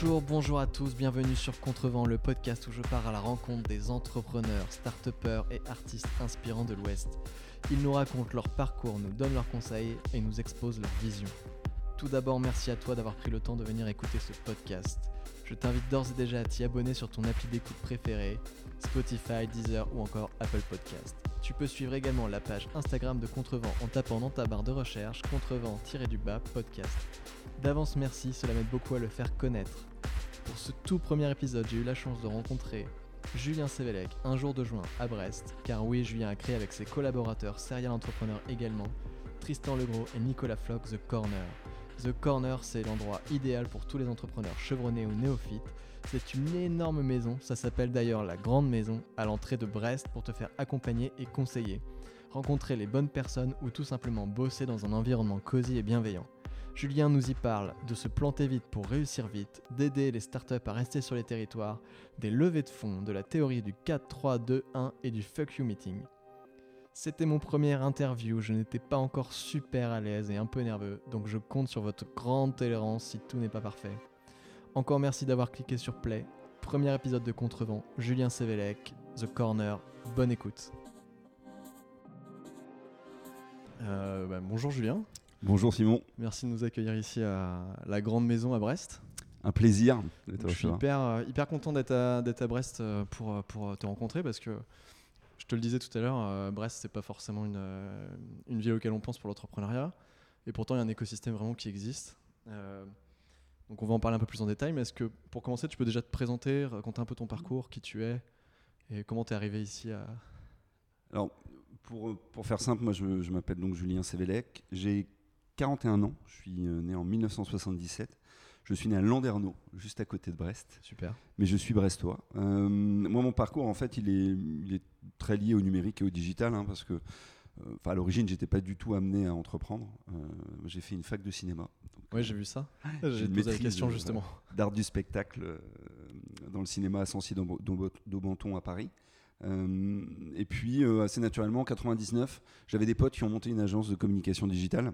Bonjour, bonjour à tous, bienvenue sur Contrevent, le podcast où je pars à la rencontre des entrepreneurs, start et artistes inspirants de l'Ouest. Ils nous racontent leur parcours, nous donnent leurs conseils et nous exposent leur vision. Tout d'abord, merci à toi d'avoir pris le temps de venir écouter ce podcast. Je t'invite d'ores et déjà à t'y abonner sur ton appli d'écoute préférée, Spotify, Deezer ou encore Apple Podcast. Tu peux suivre également la page Instagram de Contrevent en tapant dans ta barre de recherche Contrevent-du-bas podcast. D'avance merci, cela m'aide beaucoup à le faire connaître. Pour ce tout premier épisode, j'ai eu la chance de rencontrer Julien Sévélec un jour de juin à Brest, car oui, Julien a créé avec ses collaborateurs serial entrepreneurs également, Tristan Legros et Nicolas Flock The Corner. The Corner, c'est l'endroit idéal pour tous les entrepreneurs chevronnés ou néophytes. C'est une énorme maison, ça s'appelle d'ailleurs la Grande Maison, à l'entrée de Brest pour te faire accompagner et conseiller, rencontrer les bonnes personnes ou tout simplement bosser dans un environnement cosy et bienveillant. Julien nous y parle de se planter vite pour réussir vite, d'aider les startups à rester sur les territoires, des levées de fonds, de la théorie du 4-3-2-1 et du fuck you meeting. C'était mon premier interview, je n'étais pas encore super à l'aise et un peu nerveux, donc je compte sur votre grande tolérance si tout n'est pas parfait. Encore merci d'avoir cliqué sur Play. Premier épisode de Contrevent, Julien Sévélec, The Corner, bonne écoute. Euh, bah, bonjour Julien. Bonjour Simon. Merci de nous accueillir ici à la Grande Maison à Brest. Un plaisir. Je suis hyper, euh, hyper content d'être à, à, Brest euh, pour, pour te rencontrer parce que je te le disais tout à l'heure, euh, Brest, c'est pas forcément une, euh, une, ville auquel on pense pour l'entrepreneuriat. Et pourtant, il y a un écosystème vraiment qui existe. Euh, donc, on va en parler un peu plus en détail. Mais est-ce que, pour commencer, tu peux déjà te présenter, raconter un peu ton parcours, qui tu es et comment tu es arrivé ici à. Alors, pour, pour faire simple, moi, je, je m'appelle donc Julien Sévélec. J'ai 41 ans. Je suis né en 1977. Je suis né à Landerneau, juste à côté de Brest. Super. Mais je suis brestois. Euh, moi, mon parcours, en fait, il est, il est, très lié au numérique et au digital, hein, parce que, euh, à l'origine, j'étais pas du tout amené à entreprendre. Euh, j'ai fait une fac de cinéma. Oui, j'ai vu ça. J'ai posé la question justement. D'art du spectacle dans le cinéma à Sancy-d'Aubenton à Paris. et puis, assez naturellement, en 99, j'avais des potes qui ont monté une agence de communication digitale.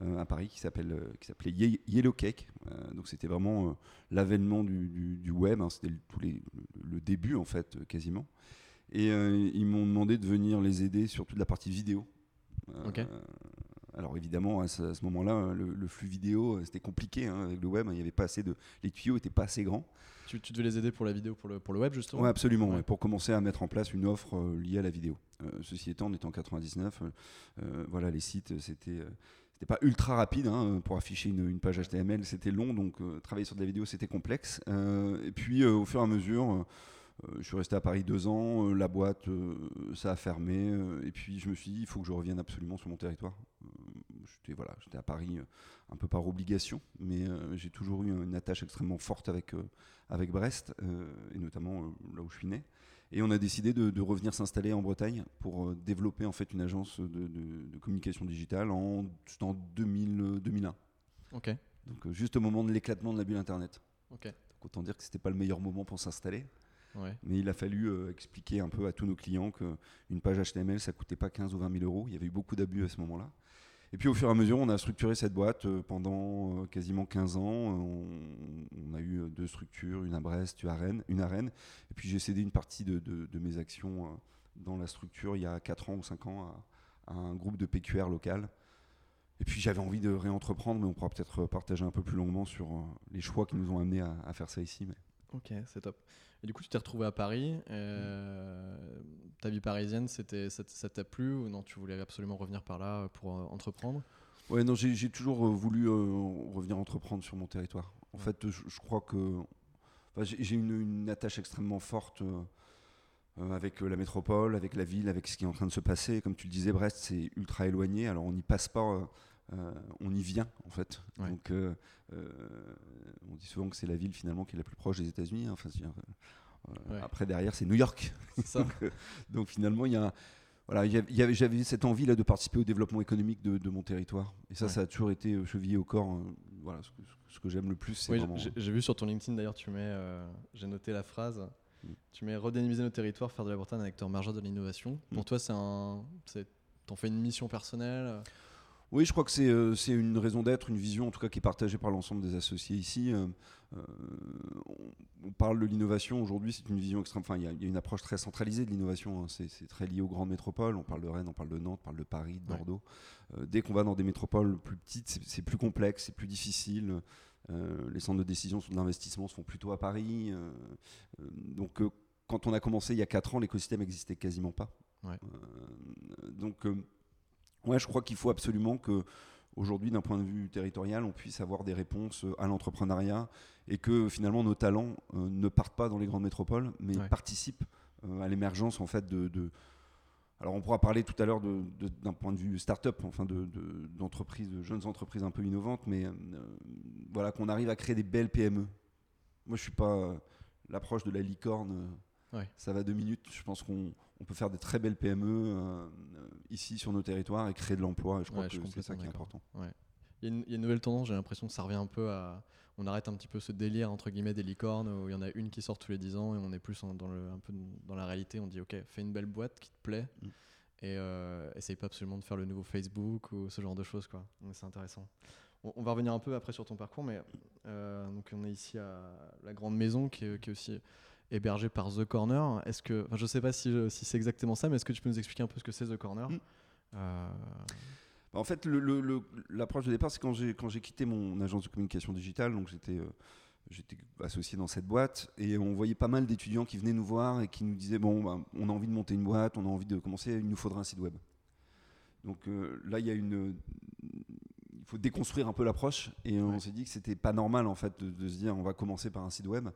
Euh, à Paris qui s'appelle euh, qui s'appelait Yellow Cake. Euh, donc c'était vraiment l'avènement du, du, web. Hein, c'était tous les le début en fait quasiment. Et ils m'ont demandé de venir les aider sur toute la partie vidéo. alors évidemment, à ce, moment-là, le, flux vidéo, c'était compliqué hein, avec le web. Il y avait pas assez de, les tuyaux n'étaient pas assez grands. Tu, tu, devais les aider pour la vidéo, pour le, pour le web justement? Oui, absolument. pour commencer à mettre en place une offre liée à la vidéo. ceci étant, on était en 99. voilà, les sites, c'était c'était pas ultra rapide hein, pour afficher une, page HTML, c'était long, donc euh, travailler sur de la vidéo c'était complexe. Euh, et puis euh, au fur et à mesure, je suis resté à Paris deux ans, la boîte ça a fermé, et puis je me suis dit il faut que je revienne absolument sur mon territoire. j'étais voilà, j'étais à Paris un peu par obligation, mais j'ai toujours eu une attache extrêmement forte avec avec Brest et notamment là où je suis né. Et on a décidé de, revenir s'installer en Bretagne pour euh, développer en fait une agence de, communication digitale en, en 2000, 2001. Ok. Donc euh, juste au moment de l'éclatement de la bulle Internet. Ok. Donc autant dire que c'était pas le meilleur moment pour s'installer. Ouais. Mais il a fallu euh, expliquer un peu à tous nos clients qu'une page HTML, ça coûtait pas 15 ou 20 000 euros. Il y avait eu beaucoup d'abus à ce moment-là. Et puis au fur et à mesure, on a structuré cette boîte euh, pendant euh, quasiment 15 ans. On, a eu euh, deux structures, une à Brest, une à Rennes. Une à Rennes. Et puis j'ai cédé une partie de, mes actions dans la structure il y a 4 ans ou 5 ans à, un groupe de PQR local. Et puis j'avais envie de réentreprendre, mais on pourra peut-être partager un peu plus longuement sur les choix qui nous ont amenés à, faire ça ici. Mais... Ok, c'est top. Et du coup, tu t'es retrouvé à Paris. Euh, ta vie parisienne, c'était, ça t'a plu ou non Tu voulais absolument revenir par là pour euh, entreprendre? Ouais, non, j'ai, toujours euh, voulu revenir entreprendre sur mon territoire. En fait, je, crois que j'ai, une, une, attache extrêmement forte avec la métropole, avec la ville, avec ce qui est en train de se passer. Comme tu le disais, Brest, c'est ultra éloigné. Alors, on n'y passe pas euh, on y vient en fait. Donc, euh, euh, on dit souvent que c'est la ville finalement qui est la plus proche des États-Unis. Hein. Enfin, Après, derrière, c'est New York. donc, finalement, il y a voilà, j'avais cette envie là de participer au développement économique de, mon territoire. Et ça, ça a toujours été chevillé au corps. voilà, ce que, j'aime le plus, c'est vraiment... J'ai vu sur ton LinkedIn d'ailleurs, tu mets, j'ai noté la phrase, mm. tu mets redynamiser nos territoires, faire de la Bretagne un acteur majeur de l'innovation. Mm. Pour toi, c'est un, t'en fais une mission personnelle? Oui, je crois que c'est euh, c'est une raison d'être, une vision en tout cas qui est partagée par l'ensemble des associés ici. Euh, euh, on, parle de l'innovation aujourd'hui, c'est une vision extrême. Enfin, il y, a- il y a une approche très centralisée de l'innovation. hein. C'est très lié aux grandes métropoles. On parle de Rennes, on parle de Nantes, on parle de Paris, de. Bordeaux. Dès qu'on va dans des métropoles plus petites, c'est- plus complexe, c'est plus difficile. Les centres de décision sur l'investissement se font plutôt à Paris. Donc, quand on a commencé il y a 4 ans, l'écosystème n'existait quasiment pas. Ouais. Euh, donc, euh, ouais, je crois qu'il faut absolument que aujourd'hui, d'un point de vue territorial, on puisse avoir des réponses euh, à l'entrepreneuriat et que finalement nos talents euh, ne partent pas dans les grandes métropoles, mais Ouais. participent euh, à l'émergence en fait de, de- Alors on pourra parler tout à l'heure de- de- d'un point de vue start-up, enfin de, de- d'entreprises, de jeunes entreprises un peu innovantes, mais euh, voilà qu'on arrive à créer des belles PME. Moi, je suis pas l'approche de la licorne. Ouais. Ça va deux minutes. Je pense qu'on on peut faire des très belles PME euh, ici sur nos territoires et créer de l'emploi. Je crois Ouais, que c'est ça qui est important. Il y, a une, il y a une nouvelle tendance, j'ai l'impression que ça revient un peu à. On arrête un petit peu ce délire entre guillemets des licornes où il y en a une qui sort tous les 10 ans et on est plus dans le, un peu dans la réalité. On dit ok, fais une belle boîte qui te plaît Mm. et euh, essaye pas absolument de faire le nouveau Facebook ou ce genre de choses quoi. C'est intéressant. On, on va revenir un peu après sur ton parcours, mais euh, donc on est ici à la grande maison qui est, qui est aussi hébergée par The Corner. Est-ce que, enfin, je sais pas si, si c'est exactement ça, mais est-ce que tu peux nous expliquer un peu ce que c'est The Corner Mm. Euh, En fait, l'approche de départ, c'est quand j'ai quand j'ai quitté mon agence de communication digitale, donc j'étais euh, j'étais associé dans cette boîte et on voyait pas mal d'étudiants qui venaient nous voir et qui nous disaient bon, bah, on a envie de monter une boîte, on a envie de commencer, il nous faudra un site web. Donc euh, là, il y a une faut déconstruire un peu l'approche. Et on Ouais. s'est dit que c'était pas normal en fait de, de se dire on va commencer par un site web.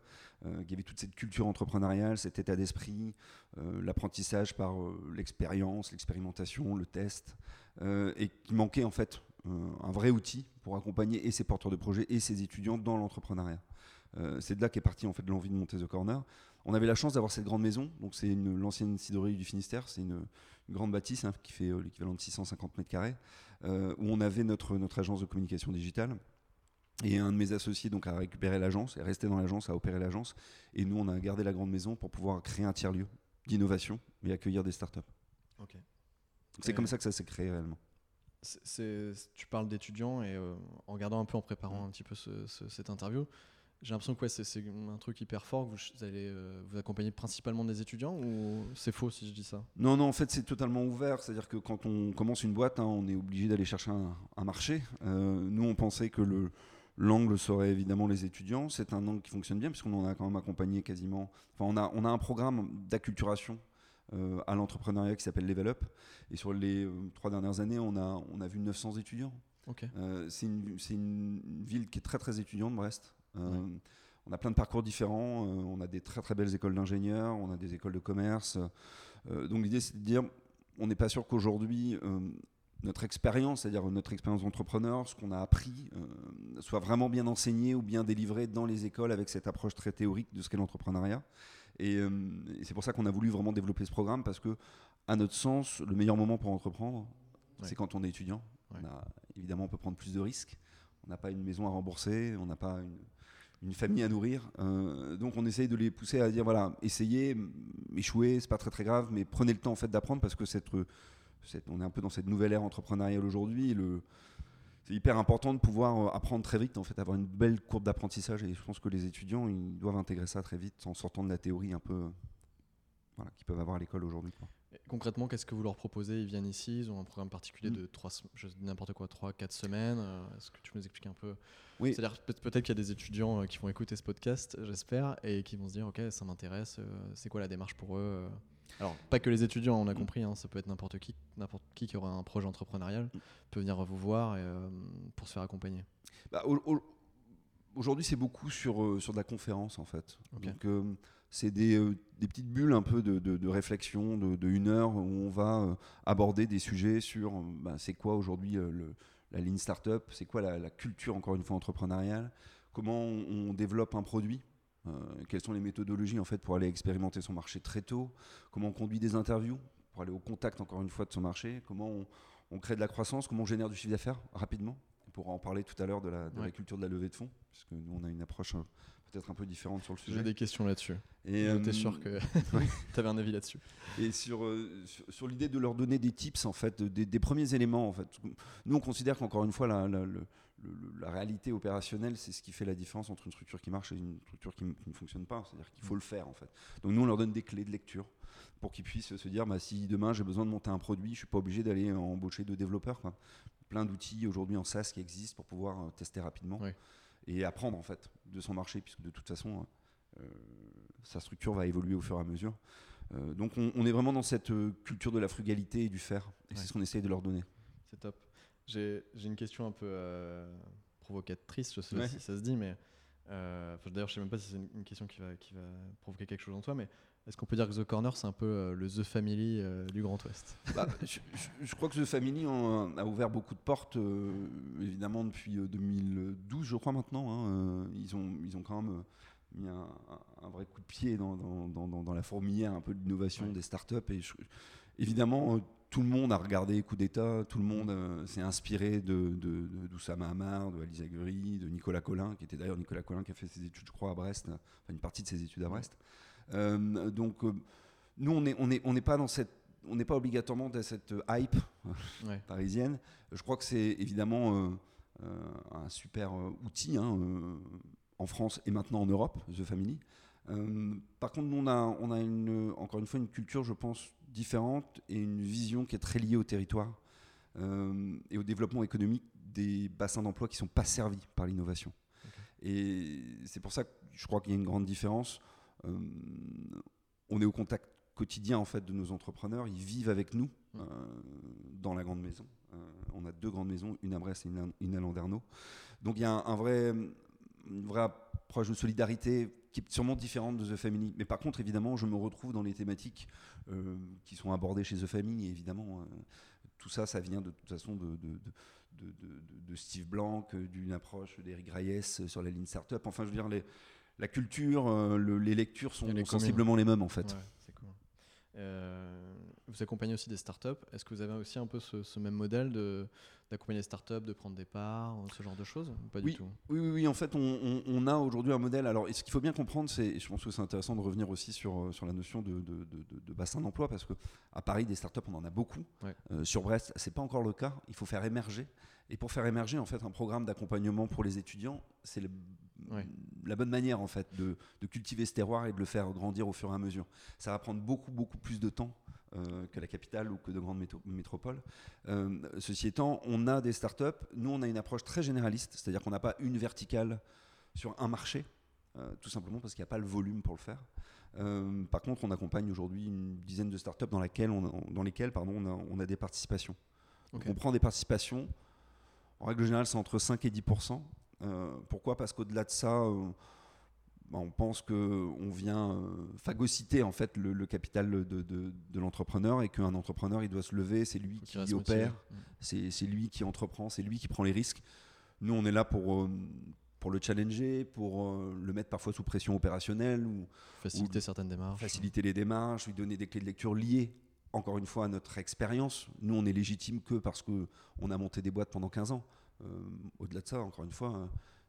Euh, qu'il y avait toute cette culture entrepreneuriale cet état d'esprit euh, l'apprentissage par euh, l'expérience l'expérimentation le test euh, et qui manquait en fait un vrai outil pour accompagner et ses porteurs de projets et ses étudiants dans l'entrepreneuriat. C'est de là qu'est partie en fait l'envie de monter The Corner on avait la chance d'avoir cette grande maison donc c'est une- l'ancienne ciderie du Finistère c'est une, une grande bâtisse hein, qui fait euh, l'équivalent de 650 mètres carrés euh, où on avait notre, notre agence de communication digitale. Et un de mes associés donc, a récupéré l'agence, est resté dans l'agence, a opéré l'agence. Et nous, on a gardé la grande maison pour pouvoir créer un tiers-lieu d'innovation et accueillir des startups. Ok. C'est comme ça que ça s'est créé réellement. Tu parles d'étudiants et euh, en regardant un peu en préparant un petit peu ce- ce- cette interview, j'ai l'impression que ouais, c'est un truc hyper fort. que Vous allez euh, vous accompagner principalement des étudiants ou c'est faux si je dis ça? Non, non, en fait, c'est totalement ouvert. C'est-à-dire que quand on commence une boîte, hein, on est obligé d'aller chercher un, un marché. Euh, nous, on pensait que le, l'angle serait évidemment les étudiants. C'est un angle qui fonctionne bien, puisqu'on en a quand même accompagné quasiment. Enfin, on a, on a un programme d'acculturation euh, à l'entrepreneuriat qui s'appelle Level Up. Et sur les trois dernières années, on a, on a vu 900 étudiants. Ok. Euh, c'est une, c'est une ville qui est très très étudiante, Brest. Euh, On a plein de parcours différents. euh, on a des très très belles écoles d'ingénieurs, on a des écoles de commerce. Euh, donc l'idée c'est de dire, on n'est pas sûr qu'aujourd'hui notre expérience, c'est-à-dire notre expérience d'entrepreneur, ce qu'on a appris, euh, soit vraiment bien enseigné ou bien délivré dans les écoles avec cette approche très théorique de ce qu'est l'entrepreneuriat. Et, euh, et c'est pour ça qu'on a voulu vraiment développer ce programme parce que, à notre sens, le meilleur moment pour entreprendre, Ouais. c'est quand on est étudiant. Ouais. On a, évidemment, on peut prendre plus de risques. On n'a pas une maison à rembourser, on n'a pas une, une famille à nourrir. Euh, donc, on essaye de les pousser à dire voilà, essayez, échouez, c'est pas très très grave, mais prenez le temps en fait d'apprendre parce que cette, cette- on est un peu dans cette nouvelle ère entrepreneuriale aujourd'hui. C'est hyper important de pouvoir euh, apprendre très vite, en fait, avoir une belle courbe d'apprentissage. Et je pense que les étudiants, ils doivent intégrer ça très vite en sortant de la théorie un peu, euh, qu'ils peuvent avoir à l'école aujourd'hui. Concrètement, qu'est-ce que vous leur proposez Ils viennent ici, ils ont un programme particulier Mm. de 3, je dis n'importe quoi, 3, 4 semaines. euh, Est-ce que tu peux nous expliquer un peu Oui. C'est-à-dire peut- peut-être qu'il y a des étudiants euh, qui vont écouter ce podcast, j'espère, et qui vont se dire, ok, ça m'intéresse, euh, c'est quoi la démarche pour eux Alors, pas que les étudiants, on a Mm. compris, hein, ça peut être n'importe qui, n'importe qui qui aura un projet entrepreneurial, Mm. peut venir vous voir et, euh, pour se faire accompagner. Bah, au- au- Aujourd'hui, c'est beaucoup sur, sur de la conférence, en fait. Ok. Donc, euh, c'est des, euh, des petites bulles un peu de, de- de réflexion de, de une heure où on va euh, aborder des sujets sur euh, bah, c'est quoi aujourd'hui la ligne startup, c'est quoi la, la culture, encore une fois, entrepreneuriale, comment on, on développe un produit. euh, quelles sont les méthodologies en fait pour aller expérimenter son marché très tôt Comment on conduit des interviews pour aller au contact encore une fois de son marché Comment on, on crée de la croissance Comment on génère du chiffre d'affaires rapidement pourra en parler tout à l'heure de, la, de Ouais. la culture de la levée de fonds, puisque nous, on a une approche peut-être un peu différente sur le J'ai sujet. des questions là-dessus. Et, euh, sûr que tu avais un avis là-dessus. Et sur, euh, sur, sur l'idée de leur donner des tips, en fait, des, des premiers éléments, en fait. Nous, on considère qu'encore une fois, la, la- réalité opérationnelle, c'est ce qui fait la différence entre une structure qui marche et une structure qui, ne fonctionne pas. C'est-à-dire qu'il faut le faire, en fait. Donc, nous, on leur donne des clés de lecture pour qu'ils puissent se dire, bah, si demain j'ai besoin de monter un produit, je suis pas obligé d'aller embaucher de développeurs. Quoi. Plein d'outils aujourd'hui en SaaS qui existent pour pouvoir euh, tester rapidement. Et apprendre, en fait, de son marché, puisque de toute façon, euh, sa structure va évoluer au fur et à mesure. Euh, donc on, on est vraiment dans cette euh, culture de la frugalité et du faire. Et Ouais. c'est ce qu'on essaye de leur donner. C'est top. J'ai une question un peu provocatrice, je sais pas Ouais. si ça se dit, mais euh, d'ailleurs, je sais même pas si c'est une, une question qui va, qui va provoquer quelque chose en toi, mais est-ce qu'on peut dire que The Corner, c'est un peu euh, le The Family euh, du Grand Ouest? Bah, je, crois que The Family en- a ouvert beaucoup de portes, euh, évidemment depuis euh, 2012, je crois maintenant. hein, ils, ont, ils ont quand même mis un, vrai coup de pied dans, dans- dans- dans- la fourmilière un peu de l'innovation Ouais. des startups. Et je- évidemment, tout le monde a regardé Coup d'État, tout le monde euh, s'est inspiré de, de, de- d'Oussama Hamar, de Alice Aguri, de Nicolas Collin, qui était d'ailleurs Nicolas Collin qui a fait ses études, je crois, à Brest, enfin une partie de ses études à Brest. Euh, donc, euh, nous, on n'est on est, on n'est pas dans cette on n'est pas obligatoirement dans cette euh, hype Ouais. parisienne. Je crois que c'est évidemment euh, euh, un super euh, outil hein, euh, en France et maintenant en Europe, The Family. Euh, par contre, nous, on a, on a une, encore une fois une culture, je pense, différente et une vision qui est très liée au territoire euh, et au développement économique des bassins d'emploi qui ne sont pas servis par l'innovation. Et c'est pour ça que je crois qu'il y a une grande différence. Euh, on est au contact quotidien en fait de nos entrepreneurs. Ils vivent avec nous Mm. euh, dans la grande maison. Euh, on a deux grandes maisons, une à Brest et une à, une à Landerneau. Donc il y a un, un vrai, une vraie approche de solidarité qui est sûrement différente de The Family. Mais par contre, évidemment, je me retrouve dans les thématiques euh, qui sont abordées chez The Family. Et évidemment, euh, tout ça, ça vient de toute façon de, Steve Blanc, d'une approche d'Eric euh, sur la ligne startup. Enfin, je veux dire, les- la culture, euh, le- les lectures sont communes. sensiblement les mêmes en fait. Ouais, c'est cool. Euh, vous accompagnez aussi des startups. Est-ce que vous avez aussi un peu ce, ce même modèle de d'accompagner des startups, de prendre des parts, ce genre de choses Pas Oui. du tout. Oui, oui, oui, en fait, on, on- on a aujourd'hui un modèle. Alors, et ce qu'il faut bien comprendre, c'est, et je pense que c'est intéressant de revenir aussi sur, euh, sur la notion de, de- de- de- de bassin d'emploi, parce qu'à Paris, des startups, on en a beaucoup. Ouais. Euh, sur Brest, c'est pas encore le cas. Il faut faire émerger. Et pour faire émerger, en fait, un programme d'accompagnement pour les étudiants, c'est le- la bonne manière, en fait, de, de cultiver ce terroir et de le faire grandir au fur et à mesure. Ça va prendre beaucoup, beaucoup plus de temps. Euh, que la capitale ou que de grandes métropoles. Euh, ceci étant, on a des startups. Nous, on a une approche très généraliste, c'est-à-dire qu'on n'a pas une verticale sur un marché, euh, tout simplement parce qu'il n'y a pas le volume pour le faire. Par contre, on accompagne aujourd'hui une dizaine de startups dans, laquelle on a- dans lesquelles pardon, on, a, on a des participations. Donc, on prend des participations, en règle générale, c'est entre 5 et 10 Euh, Pourquoi? Parce qu'au-delà de ça, on pense qu'on vient euh, phagocyter en fait, le, le capital de, de- de l'entrepreneur et qu'un entrepreneur, il doit se lever, c'est lui qui opère, Mm. c'est c'est lui qui entreprend, c'est lui qui prend les risques. Nous, on est là pour, euh, pour le challenger, pour euh, le mettre parfois sous pression opérationnelle ou Faciliter Ou- certaines démarches. faciliter les démarches, lui donner des clés de lecture liées, encore une fois, à notre expérience. Nous, on est légitime que parce qu'on a monté des boîtes pendant 15 ans. Euh, Au-delà de ça, encore une fois, euh,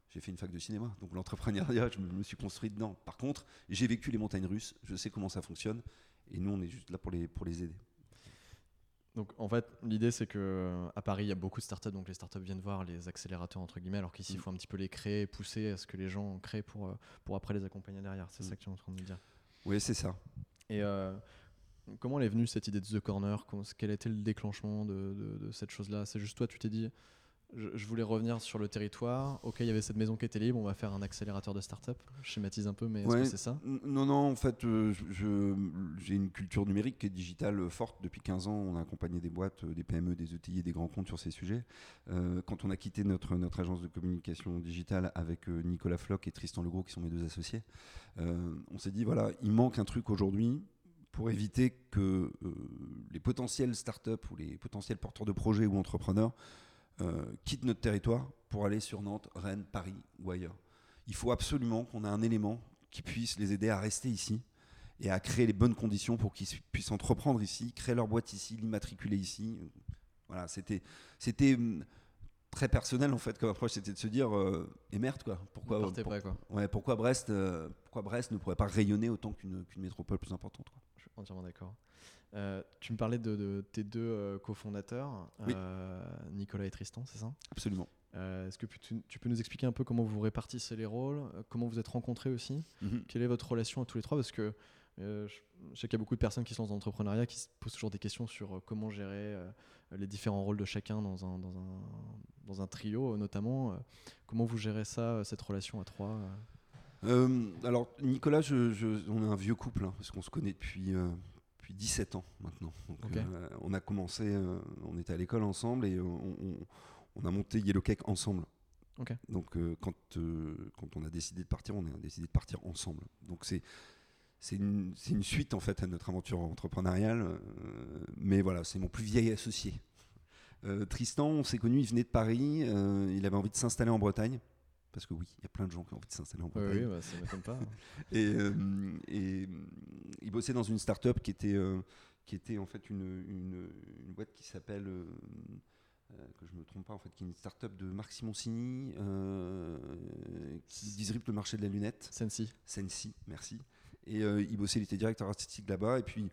j'ai fait une fac de cinéma, donc l'entrepreneuriat, je me, suis construit dedans. Par contre, j'ai vécu les montagnes russes, je sais comment ça fonctionne, et nous, on est juste là pour les, pour les aider. Donc en fait, l'idée c'est que à Paris, il y a beaucoup de startups, donc les startups viennent voir les accélérateurs entre guillemets, alors qu'ici, il Mm. faut un petit peu les créer, pousser à ce que les gens créent pour, euh, pour après les accompagner derrière. C'est Mm. ça que tu es en train de me dire. Oui, c'est ça. Et euh, comment elle est venue cette idée de The Corner? Quel été le déclenchement de, de- de cette chose-là? C'est juste toi, tu t'es dit, je, je voulais revenir sur le territoire. Ok, il y avait cette maison qui était libre, on va faire un accélérateur de start-up. Je schématise un peu, mais est-ce Ouais. que c'est ça? Non, non, en fait, euh, j'ai une culture numérique et digitale euh, forte. Depuis 15 ans, on a accompagné des boîtes, euh, des PME, des ETI et des grands comptes sur ces sujets. Euh, quand on a quitté notre, notre agence de communication digitale avec Nicolas Floch et Tristan Legros, qui sont mes deux associés, euh, on s'est dit, voilà, il manque un truc aujourd'hui pour éviter que les potentiels startups ou les potentiels porteurs de projets ou entrepreneurs quittent notre territoire pour aller sur Nantes, Rennes, Paris ou ailleurs. Il faut absolument qu'on ait un élément qui puisse les aider à rester ici et à créer les bonnes conditions pour qu'ils puissent entreprendre ici, créer leur boîte ici, l'immatriculer ici. Voilà, c'était, c'était hum, très personnel en fait comme approche, c'était de se dire euh, et merde quoi. Pourquoi, pour- quoi. ouais, pourquoi Brest, euh, pourquoi Brest ne pourrait pas rayonner autant qu'une qu'une métropole plus importante quoi. Je suis entièrement d'accord. Euh, tu me parlais de, de tes deux euh, cofondateurs, Oui. euh, Nicolas et Tristan, c'est ça? Absolument. Est-ce que tu, tu peux nous expliquer un peu comment vous répartissez les rôles, comment vous êtes rencontrés aussi? Mhm. Quelle est votre relation à tous les trois? Parce que je, je sais qu'il y a beaucoup de personnes qui sont dans l'entrepreneuriat qui se posent toujours des questions sur comment gérer les différents rôles de chacun dans un, dans un, dans un trio, notamment. comment vous gérez ça, cette relation à trois alors Nicolas, je- je- on est un vieux couple hein, parce qu'on se connaît depuis, depuis 17 ans maintenant. Donc, euh, on a commencé, euh, on était à l'école ensemble et on, on- on a monté Yellow Cake ensemble. Donc euh, quand, quand on a décidé de partir, on a décidé de partir ensemble. Donc c'est c'est une, une suite en fait à notre aventure entrepreneuriale. mais voilà, c'est mon plus vieil associé. Tristan, on s'est connu, il venait de Paris, il avait envie de s'installer en Bretagne. Parce que oui, il y a plein de gens qui ont envie de s'installer en Bretagne. oui, bah, ça ne m'étonne pas. Et, euh, et, euh, il bossait dans une start-up qui était, euh, qui était en fait une, une, une boîte qui s'appelle, euh, que je me trompe pas, en fait, qui est une start-up de Marc Simoncini, qui disrupte le marché de la lunette. Sensi. Sensi, merci. Et il bossait, il était directeur artistique là-bas. Et puis,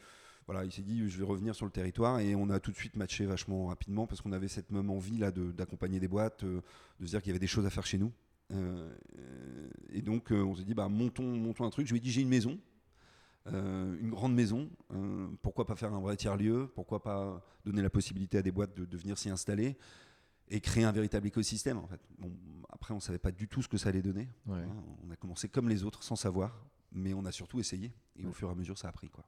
voilà, il s'est dit, je vais revenir sur le territoire. Et on a tout de suite matché vachement rapidement parce qu'on avait cette même envie là de- d'accompagner des boîtes, euh, de se dire qu'il y avait des choses à faire chez nous. Euh, euh, et donc, euh, on s'est dit, bah, montons, montons un truc. Je lui ai dit, j'ai une maison. euh, une grande maison, euh, pourquoi pas faire un vrai tiers-lieu, pourquoi pas donner la possibilité à des boîtes de, de venir s'y installer et créer un véritable écosystème en fait? Bon, après on savait pas du tout ce que ça allait donner, Ouais. Hein, on a commencé comme les autres sans savoir, mais on a surtout essayé. Et au fur et à mesure, ça a pris. Quoi.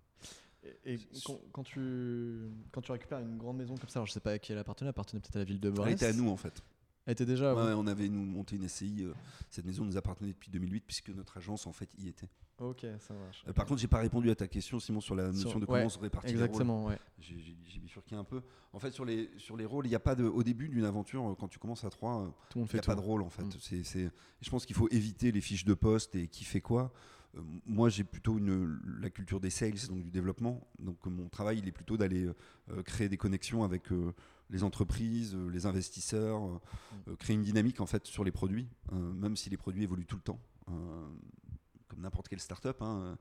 Et, et quand, quand tu, quand tu récupères une grande maison comme ça, alors je sais pas à qui elle appartenait, elle appartenait peut-être à la ville de Brest. Elle était à nous, en fait. Elle était déjà Ouais, on avait nous, monté une SCI. euh, cette maison nous appartenait depuis 2008, puisque notre agence, en fait, y était. Ok, ça marche. Euh, par contre, j'ai pas répondu à ta question, Simon, sur la notion Sur- de ouais, comment se répartit les rôles. Exactement, ouais. J'ai- bifurqué un peu. En fait, sur les, sur les rôles, il n'y a pas de. Au début d'une aventure, euh, quand tu commences à 3, Tout le monde il n'y a tout. pas de rôle en fait. Mm. C'est, c'est- je pense qu'il faut éviter les fiches de poste et qui fait quoi. Euh, moi, j'ai plutôt une, la culture des sales, donc du développement. Donc, mon travail, il est plutôt d'aller créer des connexions avec les entreprises, euh, les investisseurs, euh, Mm. euh, créer une dynamique en fait sur les produits, même si les produits évoluent tout le temps. Comme n'importe quelle start-up, hein,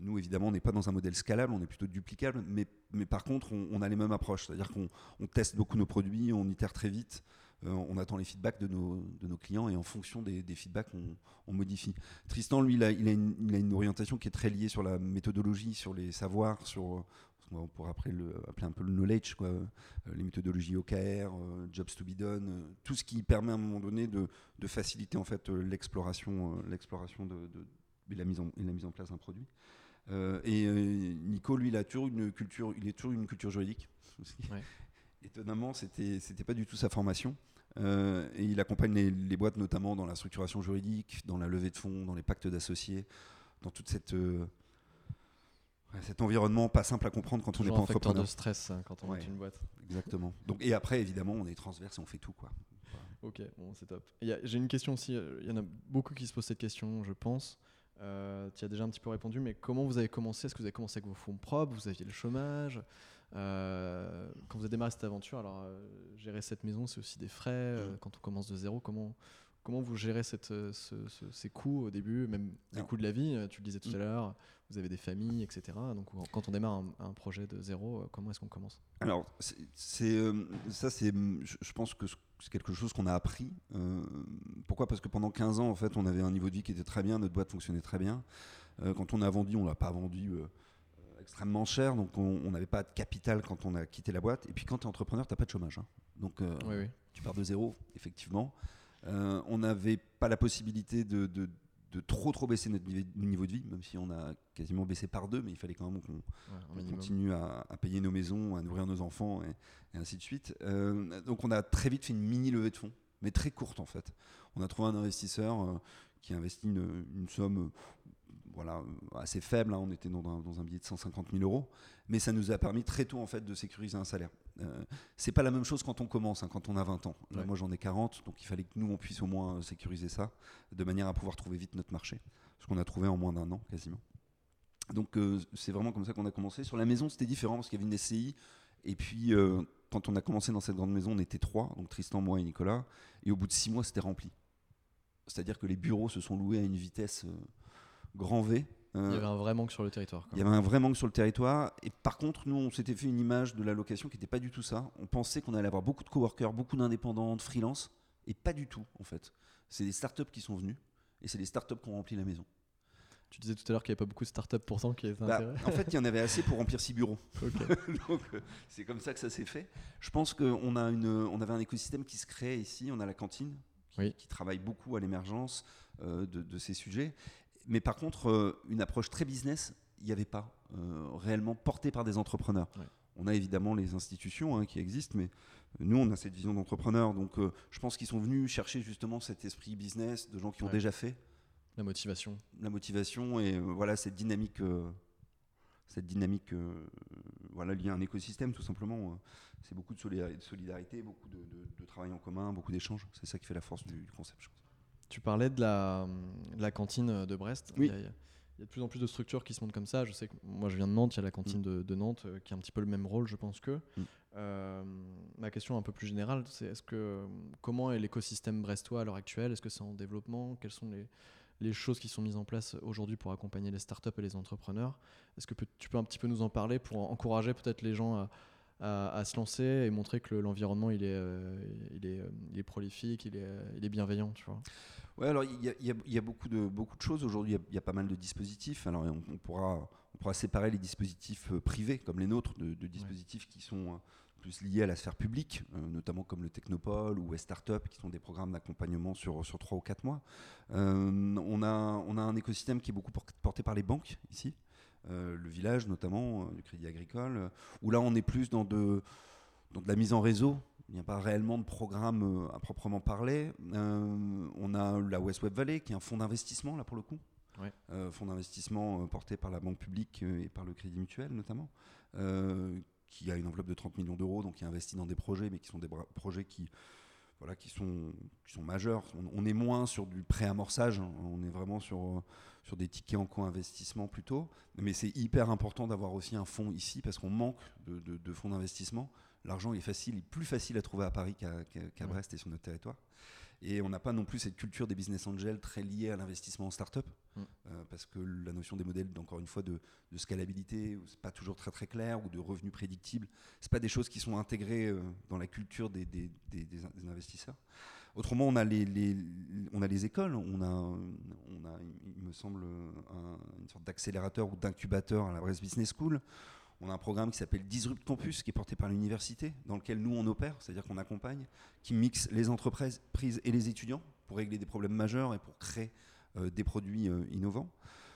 nous évidemment on n'est pas dans un modèle scalable, on est plutôt duplicable, mais, mais par contre on, on a les mêmes approches, c'est-à-dire qu'on on teste beaucoup nos produits, on itère très vite, euh, on attend les feedbacks de nos, de nos clients et en fonction des, des feedbacks, on, on modifie. Tristan, lui, il a, il, a une, il a une orientation qui est très liée sur la méthodologie, sur les savoirs, sur qu'on pourrait appeler, le, appeler un peu le knowledge, quoi, euh, les méthodologies OKR, euh, jobs to be done, euh, tout ce qui permet à un moment donné de, de faciliter en fait l'exploration, l'exploration de, la mise en, et la mise en place d'un produit. Euh, et Nico, lui, il a toujours une culture, il est toujours une culture juridique. Ouais. Étonnamment, c'était, c'était pas du tout sa formation. Euh, et il accompagne les, les boîtes notamment dans la structuration juridique, dans la levée de fonds, dans les pactes d'associés, dans toute cette euh, ouais, cet environnement pas simple à comprendre quand on n'est pas un facteur de stress hein, quand on Ouais. monte une boîte. Exactement. Donc et après évidemment on est transverse et on fait tout quoi. Ok, bon, c'est top. J'ai une question aussi, euh, il y en a beaucoup qui se posent cette question, je pense. Euh, tu as déjà un petit peu répondu, mais comment vous avez commencé? Est-ce que vous avez commencé avec vos fonds propres? Vous aviez le chômage? Euh, Quand vous avez démarré cette aventure, alors euh, gérer cette maison, c'est aussi des frais. Mm. quand on commence de zéro, comment, comment vous gérez cette, euh, ce- ce- ces coûts au début, même les coûts de la vie euh, Tu le disais tout Mm. à l'heure, vous avez des familles, etc. Donc quand on démarre un, un projet de zéro, euh, comment est-ce qu'on commence? Alors, c'est, ça, c'est, je, pense que c'est quelque chose qu'on a appris. Euh, pourquoi? Parce que pendant 15 ans, en fait, on avait un niveau de vie qui était très bien, notre boîte fonctionnait très bien. Euh, quand on a vendu, on l'a pas vendu euh, extrêmement cher, donc on on n'avait pas de capital quand on a quitté la boîte. Et puis, quand tu es entrepreneur, tu n'as pas de chômage. hein. Donc, euh, Oui, oui. tu pars de zéro, effectivement. Euh, on n'avait pas la possibilité de, de- de trop trop baisser notre niveau de vie, même si on a quasiment baissé par deux, mais il fallait quand même qu'on Ouais, continue à, à payer nos maisons, à nourrir nos enfants et, et ainsi de suite. Euh, donc on a très vite fait une mini levée de fonds, mais très courte en fait. On a trouvé un investisseur euh, qui a investi une, une somme voilà, assez faible, hein. on était dans un, dans un billet de 150 000 euros, mais ça nous a permis très tôt en fait de sécuriser un salaire. Euh, c'est pas la même chose quand on commence, hein, quand on a 20 ans. Là, Ouais. moi j'en ai 40, donc il fallait que nous on puisse au moins sécuriser ça, de manière à pouvoir trouver vite notre marché, ce qu'on a trouvé en moins d'un an quasiment. Donc euh, c'est vraiment comme ça qu'on a commencé. Sur la maison, c'était différent parce qu'il y avait une SCI. Et puis, euh, quand on a commencé dans cette grande maison, on était trois, donc Tristan, moi et Nicolas, et au bout de six mois, c'était rempli. C'est-à-dire que les bureaux se sont loués à une vitesse euh, grand V. Il y avait un vrai manque sur le territoire. Il y avait un vrai manque sur le territoire. Et par contre, nous, on s'était fait une image de la location qui n'était pas du tout ça. On pensait qu'on allait avoir beaucoup de coworkers, beaucoup d'indépendants, de freelance, et pas du tout, en fait. C'est des startups qui sont venus, et c'est des startups qui ont rempli la maison. Tu disais tout à l'heure qu'il n'y avait pas beaucoup de startups pourtant qui étaient bah, En fait, il y en avait assez pour remplir six bureaux. Donc, euh, c'est comme ça que ça s'est fait. Je pense qu'on a une, on avait un écosystème qui se crée ici. On a la cantine qui, travaille beaucoup à l'émergence euh, de, ces sujets. Mais par contre, euh, une approche très business, il n'y avait pas réellement portée par des entrepreneurs. On a évidemment les institutions hein, qui existent, mais nous, on a cette vision d'entrepreneur. Donc, je pense qu'ils sont venus chercher justement cet esprit business de gens qui ont déjà fait la motivation. La motivation et euh, voilà cette dynamique, euh, cette dynamique euh, voilà, liée à un écosystème tout simplement. c'est beaucoup de solidarité, beaucoup de, travail en commun, beaucoup d'échanges. C'est ça qui fait la force du, concept, Tu parlais de la, la cantine de Brest. Oui. Il, y a, de plus en plus de structures qui se montent comme ça. Je sais que moi je viens de Nantes, il y a la cantine mm. de, Nantes qui a un petit peu le même rôle, je pense que. Mm. ma question un peu plus générale, c'est est-ce que comment est l'écosystème brestois à l'heure actuelle? Est-ce que c'est en développement? Quels sont les, les choses qui sont mises en place aujourd'hui pour accompagner les startups et les entrepreneurs? Est-ce que tu peux un petit peu nous en parler pour encourager peut-être les gens à, se lancer et montrer que l'environnement il est, euh, il, est, euh, il est prolifique, il est, il est bienveillant, tu vois? Ouais, alors il y, y a, beaucoup de, beaucoup de choses aujourd'hui. Il y, a pas mal de dispositifs. Alors on, pourra, on pourra séparer les dispositifs euh, privés comme les nôtres de, dispositifs qui sont plus liés à la sphère publique, euh, notamment comme le Technopole ou Startup, qui sont des programmes d'accompagnement sur, sur 3 ou 4 mois. Euh, on, a, on a un écosystème qui est beaucoup porté par les banques ici, euh, le village notamment, du Crédit Agricole, où là on est plus dans de, dans de la mise en réseau. Il n'y a pas réellement de programme à proprement parler. on a la West Web Valley, qui est un fonds d'investissement, là pour le coup. fonds d'investissement porté par la banque publique et par le Crédit Mutuel notamment, qui a une enveloppe de 30 millions d'euros, donc qui investit dans des projets, mais qui sont des projets qui, voilà, qui, sont, qui sont majeurs. On, est moins sur du pré-amorçage, hein. on est vraiment sur, sur des tickets en co-investissement plutôt. Mais c'est hyper important d'avoir aussi un fonds ici, parce qu'on manque de, de, fonds d'investissement. L'argent est facile, plus facile à trouver à Paris qu'à Brest et sur notre territoire. Et on n'a pas non plus cette culture des business angels très liée à l'investissement en start-up, mm. euh, parce que la notion des modèles, encore une fois, de, de scalabilité, c'est pas toujours très très clair, ou de revenus prédictibles, c'est pas des choses qui sont intégrées euh, dans la culture des, des, des, investisseurs. Autrement, on a les, les, on a les écoles, on a, on a, il me semble, une sorte d'accélérateur ou d'incubateur à la Brest Business School. On a un programme qui s'appelle Disrupt Campus, qui est porté par l'université, dans lequel nous on opère, c'est-à-dire qu'on accompagne, qui mixe les entreprises et les étudiants pour régler des problèmes majeurs et pour créer euh, des produits euh, innovants.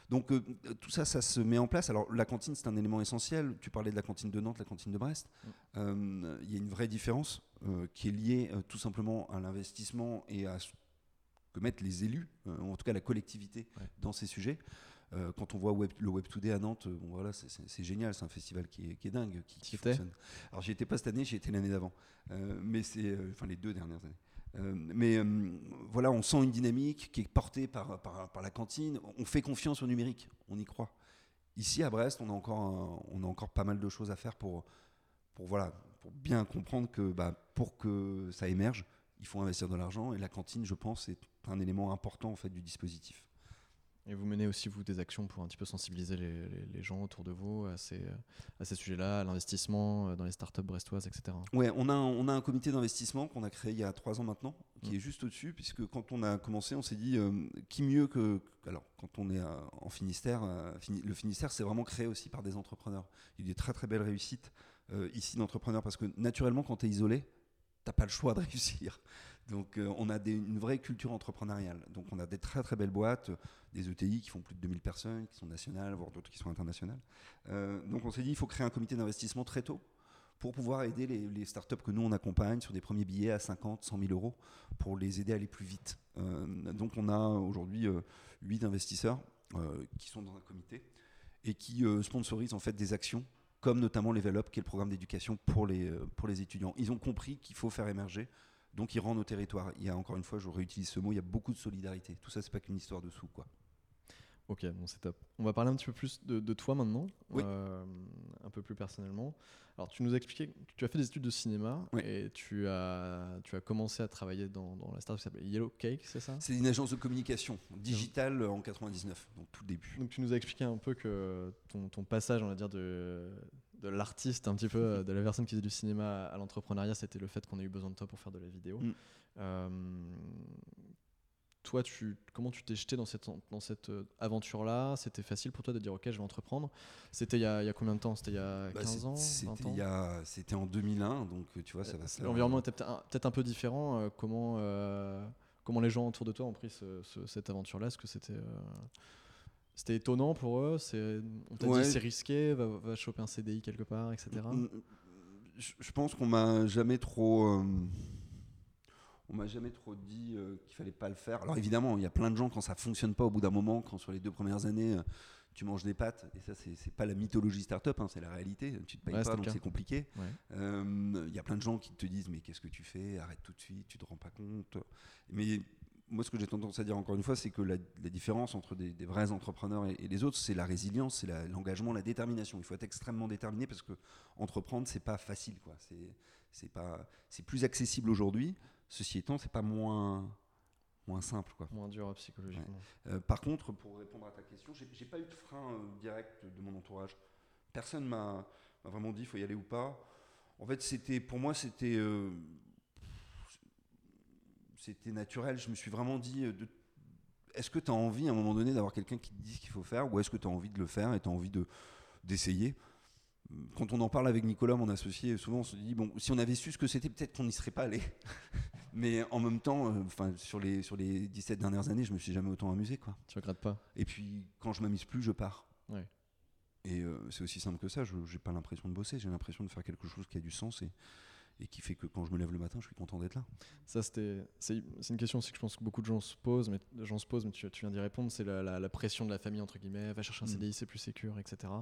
Donc euh, tout ça, ça se met en place. Alors la cantine, c'est un élément essentiel. Tu parlais de la cantine de Nantes, la cantine de Brest. Mm. Il y a une vraie différence qui est liée tout simplement à l'investissement et à ce que mettent les élus, en tout cas la collectivité, dans ces sujets. Euh, quand on voit le Web Today à Nantes, bon, voilà, c'est génial, c'est un festival qui est, dingue, qui, fonctionne. Alors j'y étais pas cette année, j'y étais l'année d'avant, euh, mais c'est, euh, enfin les deux dernières années. mais voilà, on sent une dynamique qui est portée par, par, la cantine. On fait confiance au numérique, on y croit. Ici à Brest, on a encore, on a encore pas mal de choses à faire pour, pour, voilà, pour bien comprendre que bah, pour que ça émerge, il faut investir de l'argent et la cantine, je pense, est un élément important en fait du dispositif. Et vous menez aussi, vous, des actions pour un petit peu sensibiliser les, les, gens autour de vous à ces, à ces sujets-là, à l'investissement euh, dans les startups brestoises, etc. Ouais, on a, un, on a un comité d'investissement qu'on a créé il y a trois ans maintenant, qui mm. est juste au-dessus, puisque quand on a commencé, on s'est dit, euh, qui mieux que... Alors, quand on est en Finistère, euh, le Finistère, c'est vraiment créé aussi par des entrepreneurs. Il y a des très très belles réussites ici d'entrepreneurs, parce que naturellement, quand tu es isolé, t'as pas le choix de réussir. Donc euh, on a une vraie culture entrepreneuriale. Donc on a des très très belles boîtes, des ETI qui font plus de 2000 personnes, qui sont nationales, voire d'autres qui sont internationales. Euh, donc on s'est dit il faut créer un comité d'investissement très tôt pour pouvoir aider les, startups que nous on accompagne sur des premiers billets à 50, 100 000 euros pour les aider à aller plus vite. Euh, donc on a aujourd'hui 8 investisseurs qui sont dans un comité et qui sponsorisent en fait des actions comme notamment l'Evelop, qui est le programme d'éducation pour les, pour les étudiants. Ils ont compris qu'il faut faire émerger donc ils rendent au territoire. Il y a encore une fois, je réutilise ce mot, il y a beaucoup de solidarité. Tout ça, c'est pas qu'une histoire de sous, quoi. Ok, bon, c'est top. On va parler un petit peu plus de, de toi maintenant, Oui. euh, un peu plus personnellement. Alors, tu nous as expliqué que tu as fait des études de cinéma Oui. et tu as, tu as commencé à travailler dans, dans la startup qui s'appelle Yellow Cake, c'est ça? C'est une agence de communication digitale en 99, donc tout le début. Donc, tu nous as expliqué un peu que ton, ton passage, on va dire, de, de l'artiste, un petit peu, euh, de la personne qui faisait du cinéma à l'entrepreneuriat, c'était le fait qu'on ait eu besoin de toi pour faire de la vidéo. Mm. Euh, toi, tu, comment tu t'es jeté dans cette, dans cette euh, aventure-là? C'était facile pour toi de dire, OK, je vais entreprendre? C'était il, y a- il y a combien de temps? C'était il y a Bah, 15 c'est- ans? 20 C'était en 2001, donc tu vois, ça va. L'environnement était peut-être un, peut-être un peu différent. euh, comment, euh, comment les gens autour de toi ont pris ce- ce- cette aventure-là? Est-ce que c'était... C'était étonnant pour eux c'est, On t'a Ouais. dit c'est risqué, va, va choper un CDI quelque part, etc. Mm, Je je pense qu'on m'a jamais trop. euh, on m'a jamais trop dit euh, qu'il fallait pas le faire. Alors évidemment, il y a plein de gens quand ça fonctionne pas au bout d'un moment, quand sur les deux premières années euh, tu manges des pâtes, et ça c'est pas la mythologie startup, hein, c'est la réalité. Tu te payes Ouais, pas, donc c'est compliqué. Ouais. Euh, Il y a plein de gens qui te disent mais qu'est-ce que tu fais? Arrête tout de suite, tu te rends pas compte. Mais moi, ce que j'ai tendance à dire encore une fois, c'est que la, la différence entre des, des vrais entrepreneurs et, et les autres, c'est la résilience, c'est l'engagement, la, détermination. Il faut être extrêmement déterminé parce que entreprendre, c'est pas facile, quoi. C'est pas, c'est plus accessible aujourd'hui. Ceci étant, c'est pas moins moins simple, quoi. Moins dur euh, psychologiquement. Euh, par contre, pour répondre à ta question, j'ai pas eu de frein euh, direct de mon entourage. Personne m'a m'a vraiment dit il faut y aller ou pas. En fait, c'était pour moi c'était euh, c'était naturel. Je me suis vraiment dit euh, de- est-ce que tu as envie à un moment donné d'avoir quelqu'un qui te dit ce qu'il faut faire ou est-ce que tu as envie de le faire et tu as envie de d'essayer? Quand on en parle avec Nicolas, mon associé, souvent on se dit bon, si on avait su ce que c'était, peut-être qu'on n'y serait pas allé. Mais en même temps, euh, enfin, sur les sur les 17 dernières années, je me suis jamais autant amusé, quoi. Tu regrettes pas? Et puis, quand je m'amuse plus, je pars. Ouais. Et euh, c'est aussi simple que ça. Je n'ai pas l'impression de bosser. J'ai l'impression de faire quelque chose qui a du sens et, et qui fait que quand je me lève le matin, je suis content d'être là. Ça, c'était, c'est, une question aussi que je pense que beaucoup de gens se posent, mais, gens se posent, mais tu, tu viens d'y répondre, c'est la, la- la pression de la famille, entre guillemets, va chercher un Mm. CDI, c'est plus sécure, etc.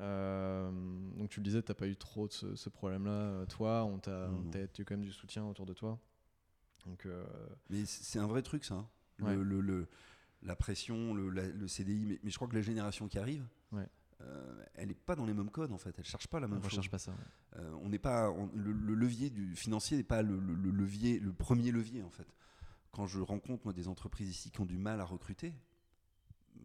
Euh, donc tu le disais, t'as pas eu trop de ce, ce problème-là, euh, toi, on t'a, eu quand même du soutien autour de toi. Donc, euh, Mais c'est un vrai truc, ça. hein. Le, Ouais. le- le- la pression, le, la- le CDI. Mais, mais je crois que la génération qui arrive, Ouais. Euh, elle n'est pas dans les mêmes codes, en fait. Elle cherche pas la on même recherche chose. pas ça. ouais. Euh, on n'est pas on- le, le levier du financier n'est pas le, le- le levier le premier levier en fait. Quand je rencontre moi des entreprises ici qui ont du mal à recruter,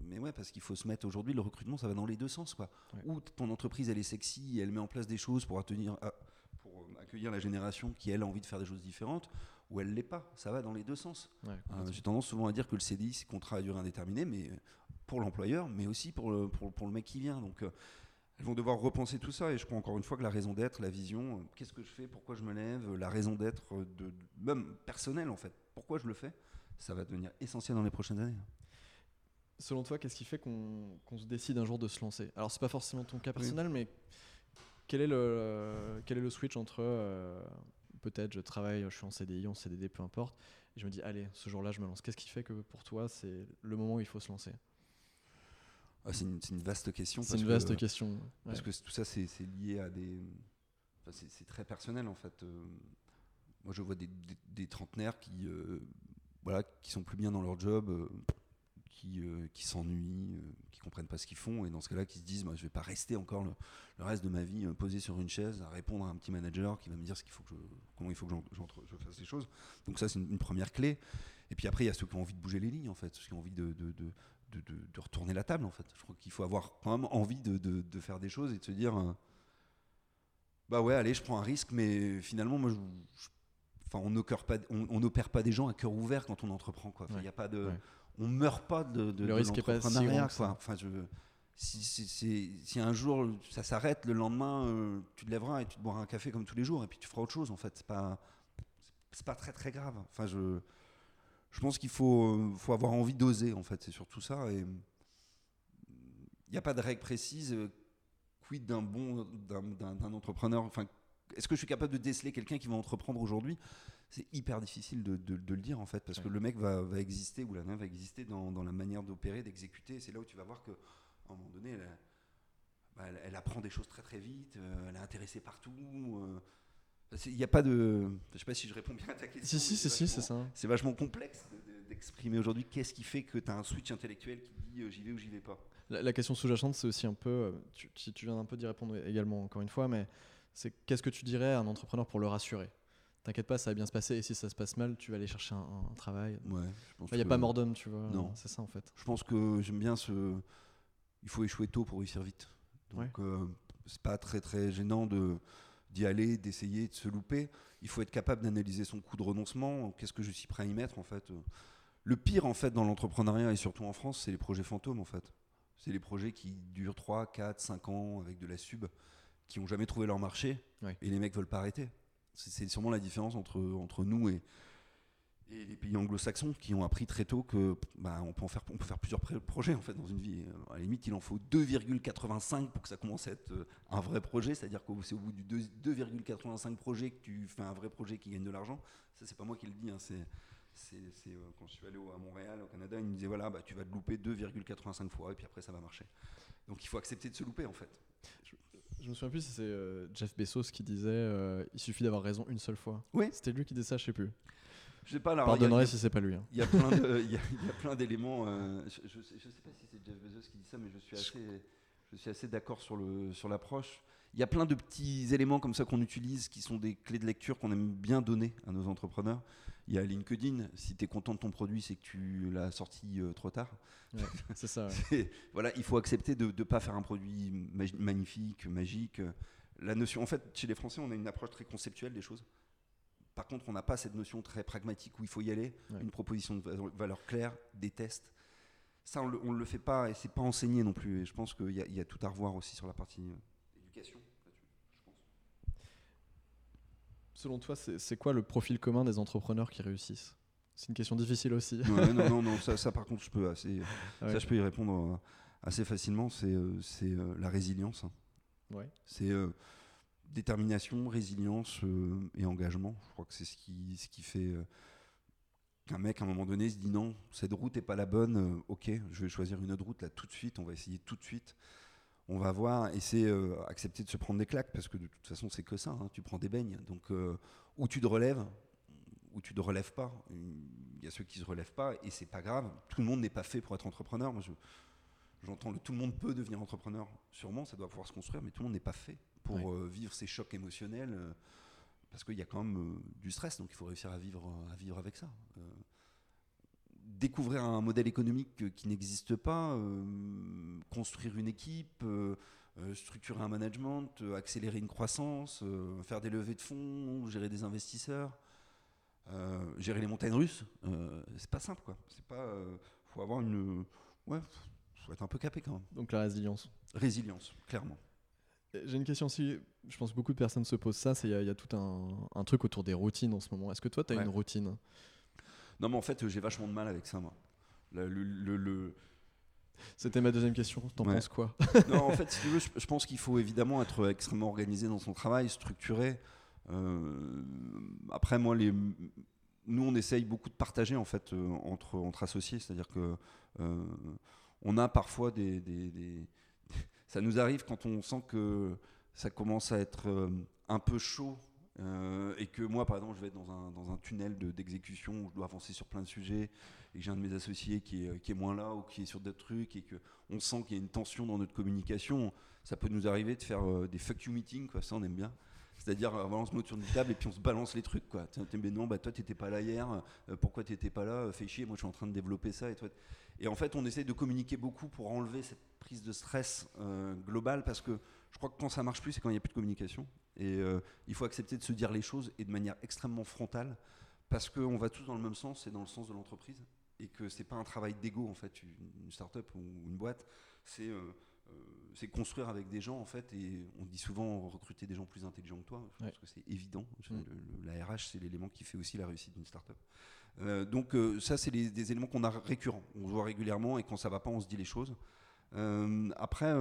mais ouais parce qu'il faut se mettre aujourd'hui le recrutement ça va dans les deux sens quoi. Ouais. Ou ton entreprise elle est sexy, elle met en place des choses pour attenir à- pour euh, accueillir la génération qui elle a envie de faire des choses différentes, ou elle l'est pas. Ça va dans les deux sens. Ouais, Euh. J'ai tendance souvent à dire que le CDI, c'est contrat à durée indéterminée, mais pour l'employeur, mais aussi pour le, pour, pour le mec qui vient. Donc, euh, elles vont devoir repenser tout ça. Et je crois encore une fois que la raison d'être, la vision, euh, qu'est-ce que je fais, pourquoi je me lève, euh, la raison d'être, de, même personnelle en fait, pourquoi je le fais, ça va devenir essentiel dans les prochaines années. Selon toi, qu'est-ce qui fait qu'on se décide un jour de se lancer? Alors, c'est pas forcément ton cas personnel, mais quel est le, quel est le switch entre euh, peut-être je travaille, je suis en CDI, en CDD, peu importe, et je me dis, allez, ce jour-là, je me lance. Qu'est-ce qui fait que pour toi, c'est le moment où il faut se lancer? Ah, c'est une, vaste question. C'est une que- vaste question. Parce que tout ça, c'est lié à des. enfin, c'est- très personnel en fait. Euh, moi, je vois des, des- des trentenaires qui, euh, voilà, qui sont plus bien dans leur job, euh, qui, qui s'ennuient, qui comprennent pas ce qu'ils font, et dans ce cas-là, qui se disent, moi, je vais pas rester encore le, le reste de ma vie posé sur une chaise à répondre à un petit manager qui va me dire ce qu'il faut que je, comment il faut que je fasse les choses. Donc ça, c'est une, une première clé. Et puis après, il y a ceux qui ont envie de bouger les lignes en fait, ceux qui ont envie de, de, de- de, de- de retourner la table en fait. Je crois qu'il faut avoir quand même envie de, faire des choses et de se dire euh, bah ouais allez je prends un risque mais finalement moi je, je- enfin on n'opère pas on, on n'opère pas des gens à cœur ouvert quand on entreprend quoi. Enfin, Ouais. il a pas de Ouais. on meurt pas de, Le risque est pas si quoi. Enfin je si, si, si- si un jour ça s'arrête le lendemain euh, tu te lèveras et tu te boiras un café comme tous les jours et puis tu feras autre chose en fait c'est pas c'est pas très très grave. Enfin je je pense qu'il faut, euh, faut avoir envie d'oser, en fait, c'est surtout ça. Et il n'y a pas de règle précise. euh, Quid d'un bon, d'un- entrepreneur Enfin, est-ce que je suis capable de déceler quelqu'un qui va entreprendre aujourd'hui? C'est hyper difficile de, de- de le dire, en fait, parce que le mec va, va exister ou la nana va exister dans, dans la manière d'opérer, d'exécuter. C'est là où tu vas voir qu'à un moment donné, elle, bah, elle- elle apprend des choses très très vite, euh, elle est intéressée partout. Il n'y a pas de. Je sais pas si je réponds bien à ta question. Si, si, si, si, c'est ça. C'est vachement complexe de- de- d'exprimer aujourd'hui qu'est-ce qui fait que tu as un switch intellectuel qui dit euh, j'y vais ou j'y vais pas. La, la question sous-jacente, c'est aussi un peu, euh, tu, si tu viens un peu d'y répondre également, encore une fois, mais c'est qu'est-ce que tu dirais à un entrepreneur pour le rassurer? T'inquiète pas, ça va bien se passer, et si ça se passe mal, tu vas aller chercher un, un travail. Ouais, Il n'y a pas mort d'homme, tu vois. Non. C'est ça, en fait. Je pense que j'aime bien ce. Il faut échouer tôt pour réussir vite. Donc, euh, c'est pas très très gênant de d'y aller, d'essayer, de se louper. Il faut être capable d'analyser son coût de renoncement. Qu'est-ce que je suis prêt à y mettre en fait Le pire en fait dans l'entrepreneuriat et surtout en France, c'est les projets fantômes en fait. C'est les projets qui durent 3, 4, 5 ans avec de la sub, qui ont jamais trouvé leur marché et les mecs veulent pas arrêter. C'est c'est sûrement la différence entre, entre nous et, et les pays anglo-saxons qui ont appris très tôt que bah, on, peut en faire, on peut faire plusieurs projets en fait dans une vie. Euh, À la limite, il en faut 2,85 pour que ça commence à être euh, un vrai projet, c'est-à-dire que c'est au bout du deux- 2,85 projets que tu fais un vrai projet qui gagne de l'argent. Ça, c'est pas moi qui le dis, hein, c'est. euh, quand je suis allé au- à Montréal, au Canada, ils me disaient voilà, bah, tu vas te louper 2,85 fois et puis après ça va marcher. Donc il faut accepter de se louper en fait. Je me souviens plus si c'est euh, Jeff Bezos qui disait euh, il suffit d'avoir raison une seule fois. Oui. C'était lui qui disait ça, je sais plus. Je sais pas, alors, Pardonnerai y a- si c'est pas lui. hein. Il y a plein de- il y y a plein d'éléments. euh, je, je sais, je sais pas si c'est Jeff Bezos qui dit ça, mais je suis assez, je suis assez d'accord sur le sur l'approche. Il y a plein de petits éléments comme ça qu'on utilise, qui sont des clés de lecture qu'on aime bien donner à nos entrepreneurs. Il y a LinkedIn. Si tu es content de ton produit, c'est que tu l'as sorti euh, trop tard. Ouais, c'est ça. ouais. Voilà, il faut accepter de ne pas faire un produit magnifique, magique. La notion, en fait, chez les Français, on a une approche très conceptuelle des choses. Par contre, on n'a pas cette notion très pragmatique où il faut y aller, Ouais. une proposition de va- valeur claire, des tests. Ça, on ne le fait pas et c'est pas enseigné non plus. Et je pense qu'il y, a- il y a tout à revoir aussi sur la partie euh, éducation. je pense. Selon toi, c'est quoi le profil commun des entrepreneurs qui réussissent? C'est une question difficile aussi. Ouais, non, non, non, ça, ça, par contre, je peux assez, Ouais. ça, je peux y répondre euh, assez facilement. C'est euh, c'est, euh, la résilience. hein. Ouais. C'est euh, détermination, résilience euh, et engagement. Je crois que c'est ce qui, ce qui fait euh, qu'un mec, à un moment donné, se dit non, cette route n'est pas la bonne, euh, ok, je vais choisir une autre route là tout de suite, on va essayer tout de suite. On va voir, et c'est euh, accepter de se prendre des claques, parce que de toute façon, c'est que ça, hein, tu prends des beignes. Donc, euh, ou tu te relèves, ou tu te relèves pas. Il y a ceux qui se relèvent pas, et c'est pas grave. Tout le monde n'est pas fait pour être entrepreneur. Je, J'entends le tout le monde peut devenir entrepreneur, sûrement, ça doit pouvoir se construire, mais tout le monde n'est pas fait pour Ouais. euh, vivre ces chocs émotionnels, euh, parce qu'il y a quand même euh, du stress, donc il faut réussir à vivre, à vivre avec ça. Découvrir un modèle économique qui n'existe pas, construire une équipe, structurer un management, accélérer une croissance, faire des levées de fonds, gérer des investisseurs, euh, gérer les montagnes russes, euh, c'est pas simple quoi. C'est pas, euh, faut avoir une, ouais, faut être un peu capé quand même. Donc la résilience. Résilience, clairement. Et J'ai une question aussi, je pense que beaucoup de personnes se posent ça, c'est il y, a- il y a tout un, un truc autour des routines en ce moment. Est-ce que toi, tu as Ouais. une routine? Non mais en fait, euh, j'ai vachement de mal avec ça moi. Le- le- le- le, C'était ma deuxième question, t'en Ouais. penses quoi? Non, en fait, si tu veux, je, je pense qu'il faut évidemment être extrêmement organisé dans son travail, structuré. Euh, après, moi, les, nous, on essaye beaucoup de partager en fait euh, entre, entre associés, c'est-à-dire que euh, on a parfois des, des- des- ça nous arrive quand on sent que ça commence à être euh, un peu chaud. euh, et que moi, par exemple, je vais être dans un, dans un tunnel de- d'exécution où je dois avancer sur plein de sujets et que j'ai un de mes associés qui est, qui est moins là ou qui est sur d'autres trucs et que on sent qu'il y a une tension dans notre communication, ça peut nous arriver de faire euh, des fuck you meetings, quoi. Ça, on aime bien. C'est-à-dire, euh, on se met autour d'une table et puis on se balance les trucs, quoi. Mais non, bah, toi, t'étais pas là hier, euh, pourquoi t'étais pas là Euh, Fais chier, moi, je suis en train de développer ça et Et en fait, on essaie de communiquer beaucoup pour enlever cette prise de stress euh, globale parce que je crois que quand ça marche plus, c'est quand il n'y a plus de communication. Et euh, il faut accepter de se dire les choses et de manière extrêmement frontale parce qu'on va tous dans le même sens, c'est dans le sens de l'entreprise et que c'est pas un travail d'ego en fait, une start-up ou une boîte, c'est c'est construire avec des gens en fait et on dit souvent recruter des gens plus intelligents que toi. Je Ouais. pense que c'est évident. Mm. le- le- la RH c'est l'élément qui fait aussi la réussite d'une start-up. Euh, donc euh, ça c'est des éléments qu'on a récurrents. On voit régulièrement et quand ça va pas on se dit les choses. Euh, après.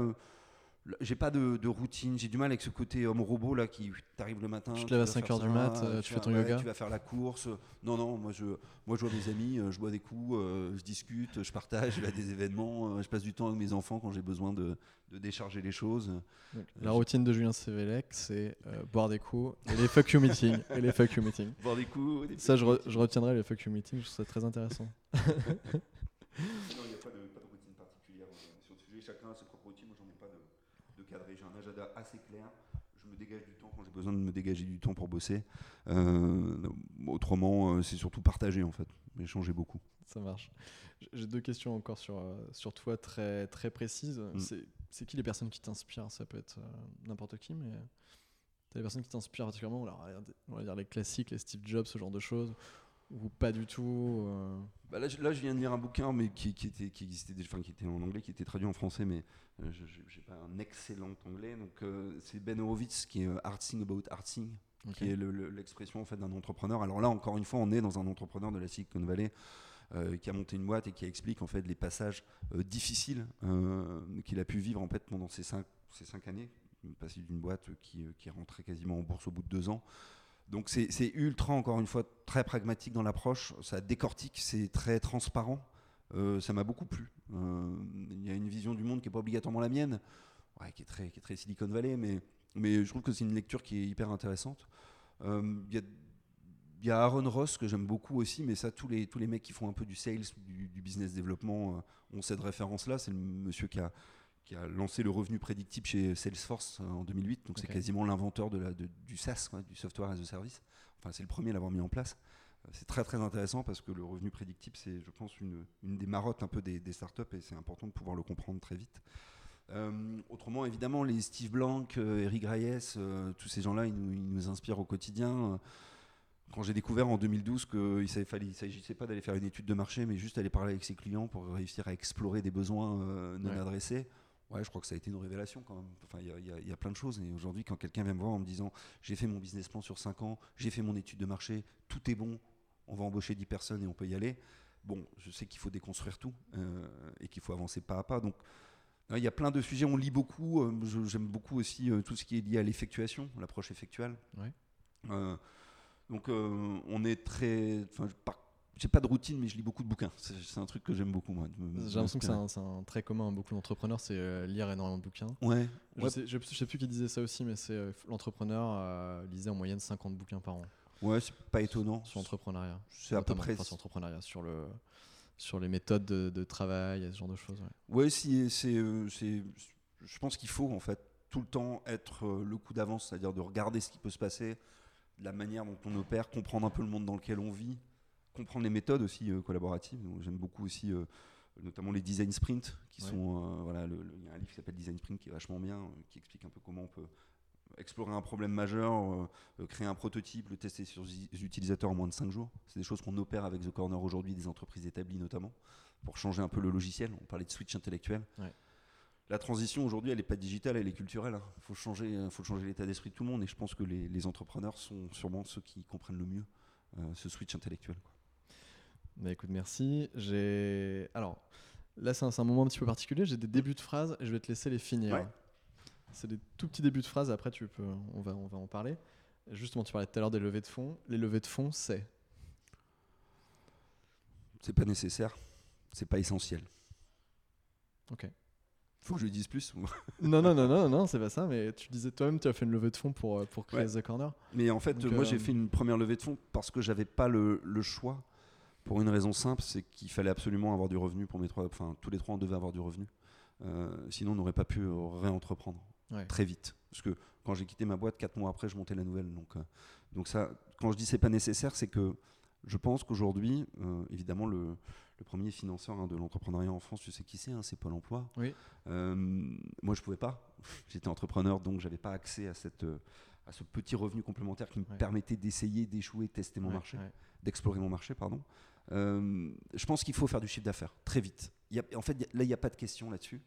J'ai pas de, de routine, j'ai du mal avec ce côté homme robot là qui t'arrive le matin. Tu te lèves à vas 5 faire heures du ça, mat, euh, tu fais ton ouais, yoga. Tu vas faire la course. Non, non, moi je, moi je vois mes amis, euh, je bois des coups, euh, je discute, je partage, je vais à des événements, je passe du temps avec mes enfants quand j'ai besoin de, de décharger les choses. Donc, la routine de Julien Sévélec, c'est euh, boire des coups et les fuck you meetings. et les fuck you meetings. Boire des coups. des Ça, je, re- je retiendrai les fuck you meetings, je trouve ça très intéressant. Non, il n'y a pas de, pas de routine particulière euh, sur le sujet. Chacun a ses propres routines. Moi, j'en ai pas J'ai un agenda assez clair. Je me dégage du temps quand j'ai besoin de me dégager du temps pour bosser. Euh, autrement, euh, c'est surtout partager en fait. Échanger beaucoup. Ça marche. J'ai deux questions encore sur, euh, sur toi très, très précises. Mm. C'est- C'est qui les personnes qui t'inspirent? Ça peut être n'importe qui, mais t'as des personnes qui t'inspirent particulièrement? Alors, On va dire les classiques, les Steve Jobs, ce genre de choses, ou pas du tout euh, Bah là, je, là, je viens de lire un bouquin, mais qui, qui était, qui existait enfin, qui était en anglais, qui était traduit en français, mais euh, je n'ai pas un excellent anglais. Donc, euh, c'est Ben Horowitz qui est euh, Artsing About Artsing, ok. qui est le- le- l'expression en fait d'un entrepreneur. Alors là, encore une fois, on est dans un entrepreneur de la Silicon Valley euh, qui a monté une boîte et qui explique en fait les passages euh, difficiles euh, qu'il a pu vivre en fait pendant ces cinq, ces cinq années. Passer d'une boîte qui, qui est rentrée quasiment en bourse au bout de deux ans. Donc c'est ultra, encore une fois, très pragmatique dans l'approche. Ça décortique, c'est très transparent. Euh, ça m'a beaucoup plu. Euh, Il y a une vision du monde qui n'est pas obligatoirement la mienne, qui, est très, qui est très Silicon Valley, mais, mais je trouve que c'est une lecture qui est hyper intéressante. Euh, Il y, a, Aaron Ross que j'aime beaucoup aussi, mais ça, tous les, tous les mecs qui font un peu du sales, du, du business développement, ont cette référence-là. C'est le monsieur qui a, qui a lancé le revenu prédictible chez Salesforce euh, en 2008. Donc c'est quasiment l'inventeur de la, de- du SaaS, quoi, du Software as a Service. Enfin, c'est le premier à l'avoir mis en place. Euh, C'est très très intéressant parce que le revenu prédictible, c'est, je pense, une, une des marottes un peu des, des startups et c'est important de pouvoir le comprendre très vite. Euh, autrement, évidemment, les Steve Blank, euh, Eric Reyes, euh, tous ces gens-là, ils nous, ils nous inspirent au quotidien. Quand j'ai découvert en 2012 qu'il ne s'agissait pas d'aller faire une étude de marché, mais juste aller parler avec ses clients pour réussir à explorer des besoins non Ouais. adressés, ouais, je crois que ça a été une révélation quand même. Enfin, il y a- y, y plein de choses. Et aujourd'hui, quand quelqu'un vient me voir en me disant j'ai fait mon business plan sur 5 ans, j'ai fait mon étude de marché, tout est bon, on va embaucher 10 personnes et on peut y aller. Bon, je sais qu'il faut déconstruire tout euh, et qu'il faut avancer pas à pas. Donc, euh, il y a plein de sujets. On lit beaucoup. euh, J'aime beaucoup aussi euh, tout ce qui est lié à l'effectuation, l'approche effectuelle. Ouais. Donc, on est très. Par- j'ai pas de routine, mais je lis beaucoup de bouquins. C'est un truc que j'aime beaucoup, moi. J'ai l'impression que c'est un, un trait commun à beaucoup d'entrepreneurs, c'est euh, lire énormément de bouquins. Ouais. Je, Ouais. sais, je, je sais plus qui disait ça aussi, mais c'est euh, l'entrepreneur euh, lisait en moyenne 50 bouquins par an Ouais, c'est pas étonnant. sur l'entrepreneuriat. C'est à peu près. enfin, sur l'entrepreneuriat, sur, le, sur les méthodes de, de travail, et ce genre de choses. ouais. Ouais, c'est, c'est, je pense qu'il faut en fait tout le temps être le coup d'avance, c'est-à-dire de regarder ce qui peut se passer, la manière dont on opère, comprendre un peu le monde dans lequel on vit, comprendre les méthodes aussi euh, collaboratives. J'aime beaucoup aussi, euh, notamment les design sprints, qui Ouais. sont, euh, voilà, il y a un livre qui s'appelle Design Sprint qui est vachement bien, euh, qui explique un peu comment on peut explorer un problème majeur, euh, créer un prototype, le tester sur les utilisateurs en moins de 5 jours. C'est des choses qu'on opère avec The Corner aujourd'hui, des entreprises établies notamment, pour changer un peu le logiciel. On parlait de switch intellectuel. Ouais. La transition aujourd'hui, elle n'est pas digitale, elle est culturelle. Il faut changer, faut changer l'état d'esprit de tout le monde. Et je pense que les, les entrepreneurs sont sûrement ceux qui comprennent le mieux ce switch intellectuel. quoi. Bah écoute, merci. J'ai. Alors, là, c'est un, moment un petit peu particulier. J'ai des débuts de phrases et je vais te laisser les finir. Ouais. C'est des tout petits débuts de phrases. Après, tu peux, on va, on va en parler. Justement, tu parlais tout à l'heure des levées de fonds. Les levées de fonds, c'est? C'est pas nécessaire, c'est pas essentiel. Ok. Faut que je dise plus. non, non, non, non, non, c'est pas ça. Mais tu disais toi-même, tu as fait une levée de fonds pour, euh, pour créer Ouais. The Corner. Mais en fait, Donc, moi, euh, j'ai fait une première levée de fonds parce que j'avais pas le, le choix. Pour une raison simple, c'est qu'il fallait absolument avoir du revenu pour mes trois. Enfin, tous les trois, on devait avoir du revenu. Euh, sinon, on n'aurait pas pu euh, réentreprendre Ouais. très vite. Parce que quand j'ai quitté ma boîte, quatre mois après, je montais la nouvelle. Donc, euh, donc ça, quand je dis c'est pas nécessaire, c'est que je pense qu'aujourd'hui, euh, évidemment, le, le premier financeur hein, de l'entrepreneuriat en France, tu sais qui c'est, hein, c'est Pôle Emploi. Oui. Moi, je pouvais pas. J'étais entrepreneur, donc j'avais pas accès à cette à ce petit revenu complémentaire qui me Ouais. permettait d'essayer, d'échouer, de tester mon Ouais, marché, ouais. d'explorer mon marché, pardon. Euh, je pense qu'il faut faire du chiffre d'affaires très vite. Il y a- en fait, il y a- là, il n'y a pas de question là-dessus.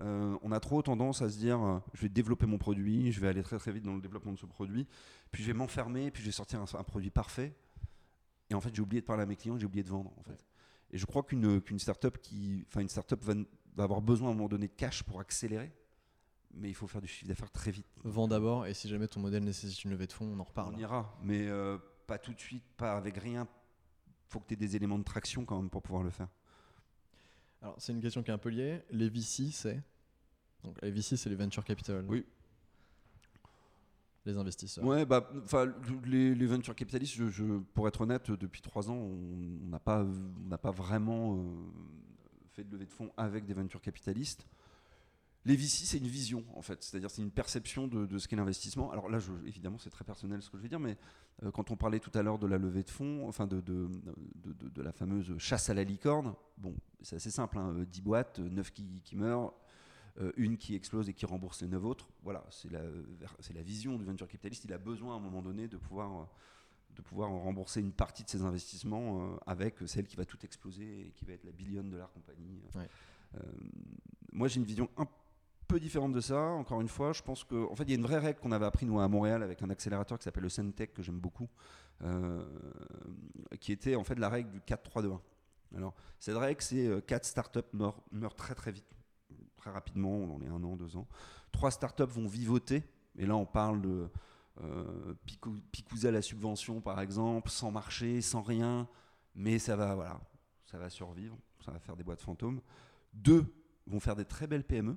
Euh, on a trop tendance à se dire, euh, je vais développer mon produit, je vais aller très très vite dans le développement de ce produit, puis je vais m'enfermer, puis je vais sortir un, un produit parfait. Et en fait, j'ai oublié de parler à mes clients, j'ai oublié de vendre. En fait. Ouais. Et je crois qu'une qu'une startup qui, enfin une startup va, va avoir besoin à un moment donné de cash pour accélérer, mais il faut faire du chiffre d'affaires très vite. Vends d'abord, et si jamais ton modèle nécessite une levée de fonds, on en reparle. On ira, mais euh, pas tout de suite, pas avec rien. Faut que tu aies des éléments de traction quand même pour pouvoir le faire. Alors, c'est une question qui est un peu liée. Les VC, c'est Donc, les VC, c'est les venture capital. Oui. Les investisseurs. Ouais, bah, les, les venture capitalistes, je, je- pour être honnête, depuis trois ans, on n'a pas, on n'a pas vraiment euh, fait de levée de fonds avec des venture capitalistes. Les VC, c'est une vision, en fait. C'est-à-dire, c'est une perception de, de ce qu'est l'investissement. Alors là, je, évidemment, c'est très personnel ce que je vais dire, mais euh, quand on parlait tout à l'heure de la levée de fonds, enfin de, de, de- la fameuse chasse à la licorne, bon, c'est assez simple. Hein, euh, 10 boîtes, 9 qui, qui meurent, euh, une qui explose et qui rembourse les 9 autres. Voilà, c'est la, la vision du venture capitaliste. Il a besoin à un moment donné de pouvoir, euh, de pouvoir rembourser une partie de ses investissements euh, avec celle qui va tout exploser et qui va être la billion dollar compagnie. Ouais. Euh, moi, j'ai une vision un peu différente de ça. Encore une fois, je pense qu'en en fait, il y a une vraie règle qu'on avait appris nous à Montréal avec un accélérateur qui s'appelle le Centec que j'aime beaucoup, euh, qui était en fait la règle du 4-3-2-1. Alors, cette règle, c'est 4 startups meurent, meurent très très vite, très rapidement, dans les 1 an, 2 ans. 3 startups vont vivoter, et là on parle de euh, picou- picouser à la subvention par exemple, sans marché, sans rien, mais ça va, voilà, ça va survivre, ça va faire des boîtes fantômes. Deux vont faire des très belles PME,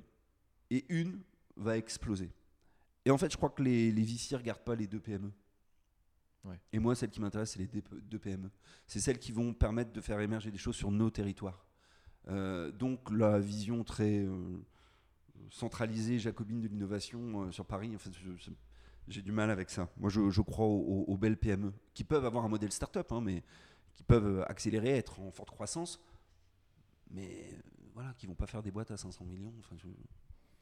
et une va exploser. Et en fait, je crois que les, les VC regardent pas les deux PME. Ouais. Et moi, celle qui m'intéresse, c'est les deux PME. C'est celles qui vont permettre de faire émerger des choses sur nos territoires. Euh, donc la vision très euh, centralisée, jacobine de l'innovation euh, sur Paris, en fait, j'ai du mal avec ça. Moi, je, je crois aux, belles PME qui peuvent avoir un modèle start-up, hein, mais qui peuvent accélérer, être en forte croissance, mais voilà, qui vont pas faire des boîtes à 500 millions. Enfin, je-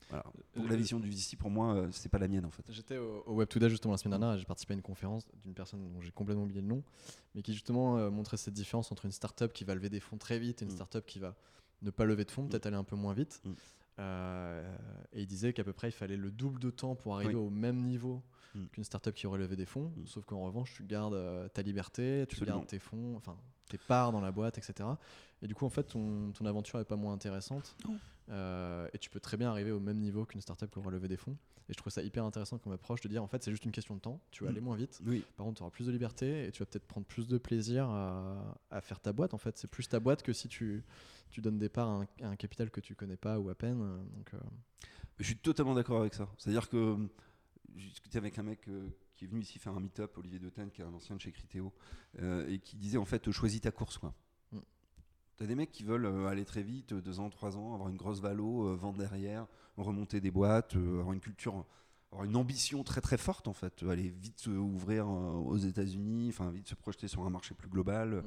voilà. Donc la Euh, vision du VC, pour moi, euh, c'est pas la mienne en fait. J'étais au, au Web Today justement la semaine dernière et j'ai participé à une conférence d'une personne dont j'ai complètement oublié le nom, mais qui justement euh, montrait cette différence entre une startup qui va lever des fonds très vite et une Mm. startup qui va ne pas lever de fonds, peut-être aller un peu moins vite. Mm. Euh, et il disait qu'à peu près il fallait le double de temps pour arriver Oui. au même niveau Mm. qu'une startup qui aurait levé des fonds, Mm. sauf qu'en revanche tu gardes euh, ta liberté, tu Absolument. gardes tes fonds, enfin tes parts dans la boîte, etc. Et du coup en fait ton, ton aventure est pas moins intéressante. Euh, et tu peux très bien arriver au même niveau qu'une startup qui aura levé des fonds. Et je trouve ça hyper intéressant comme approche de dire en fait c'est juste une question de temps, tu vas Mm. aller moins vite, Oui, par contre tu auras plus de liberté et tu vas peut-être prendre plus de plaisir à, à faire ta boîte en fait. C'est plus ta boîte que si tu, tu donnes des parts à un, à un capital que tu connais pas ou à peine. Donc, euh, je suis totalement d'accord avec ça. C'est-à-dire que j'ai discuté avec un mec euh, qui est venu ici faire un meet-up, Olivier Detain, qui est un ancien de chez Criteo, euh, et qui disait en fait choisis ta course quoi. Mm. T'as des mecs qui veulent euh, aller très vite, deux ans, trois ans, avoir une grosse valo, euh, vendre derrière, remonter des boîtes, euh, avoir une culture, avoir une ambition très très forte en fait, aller vite se ouvrir aux États-Unis, enfin vite se projeter sur un marché plus global.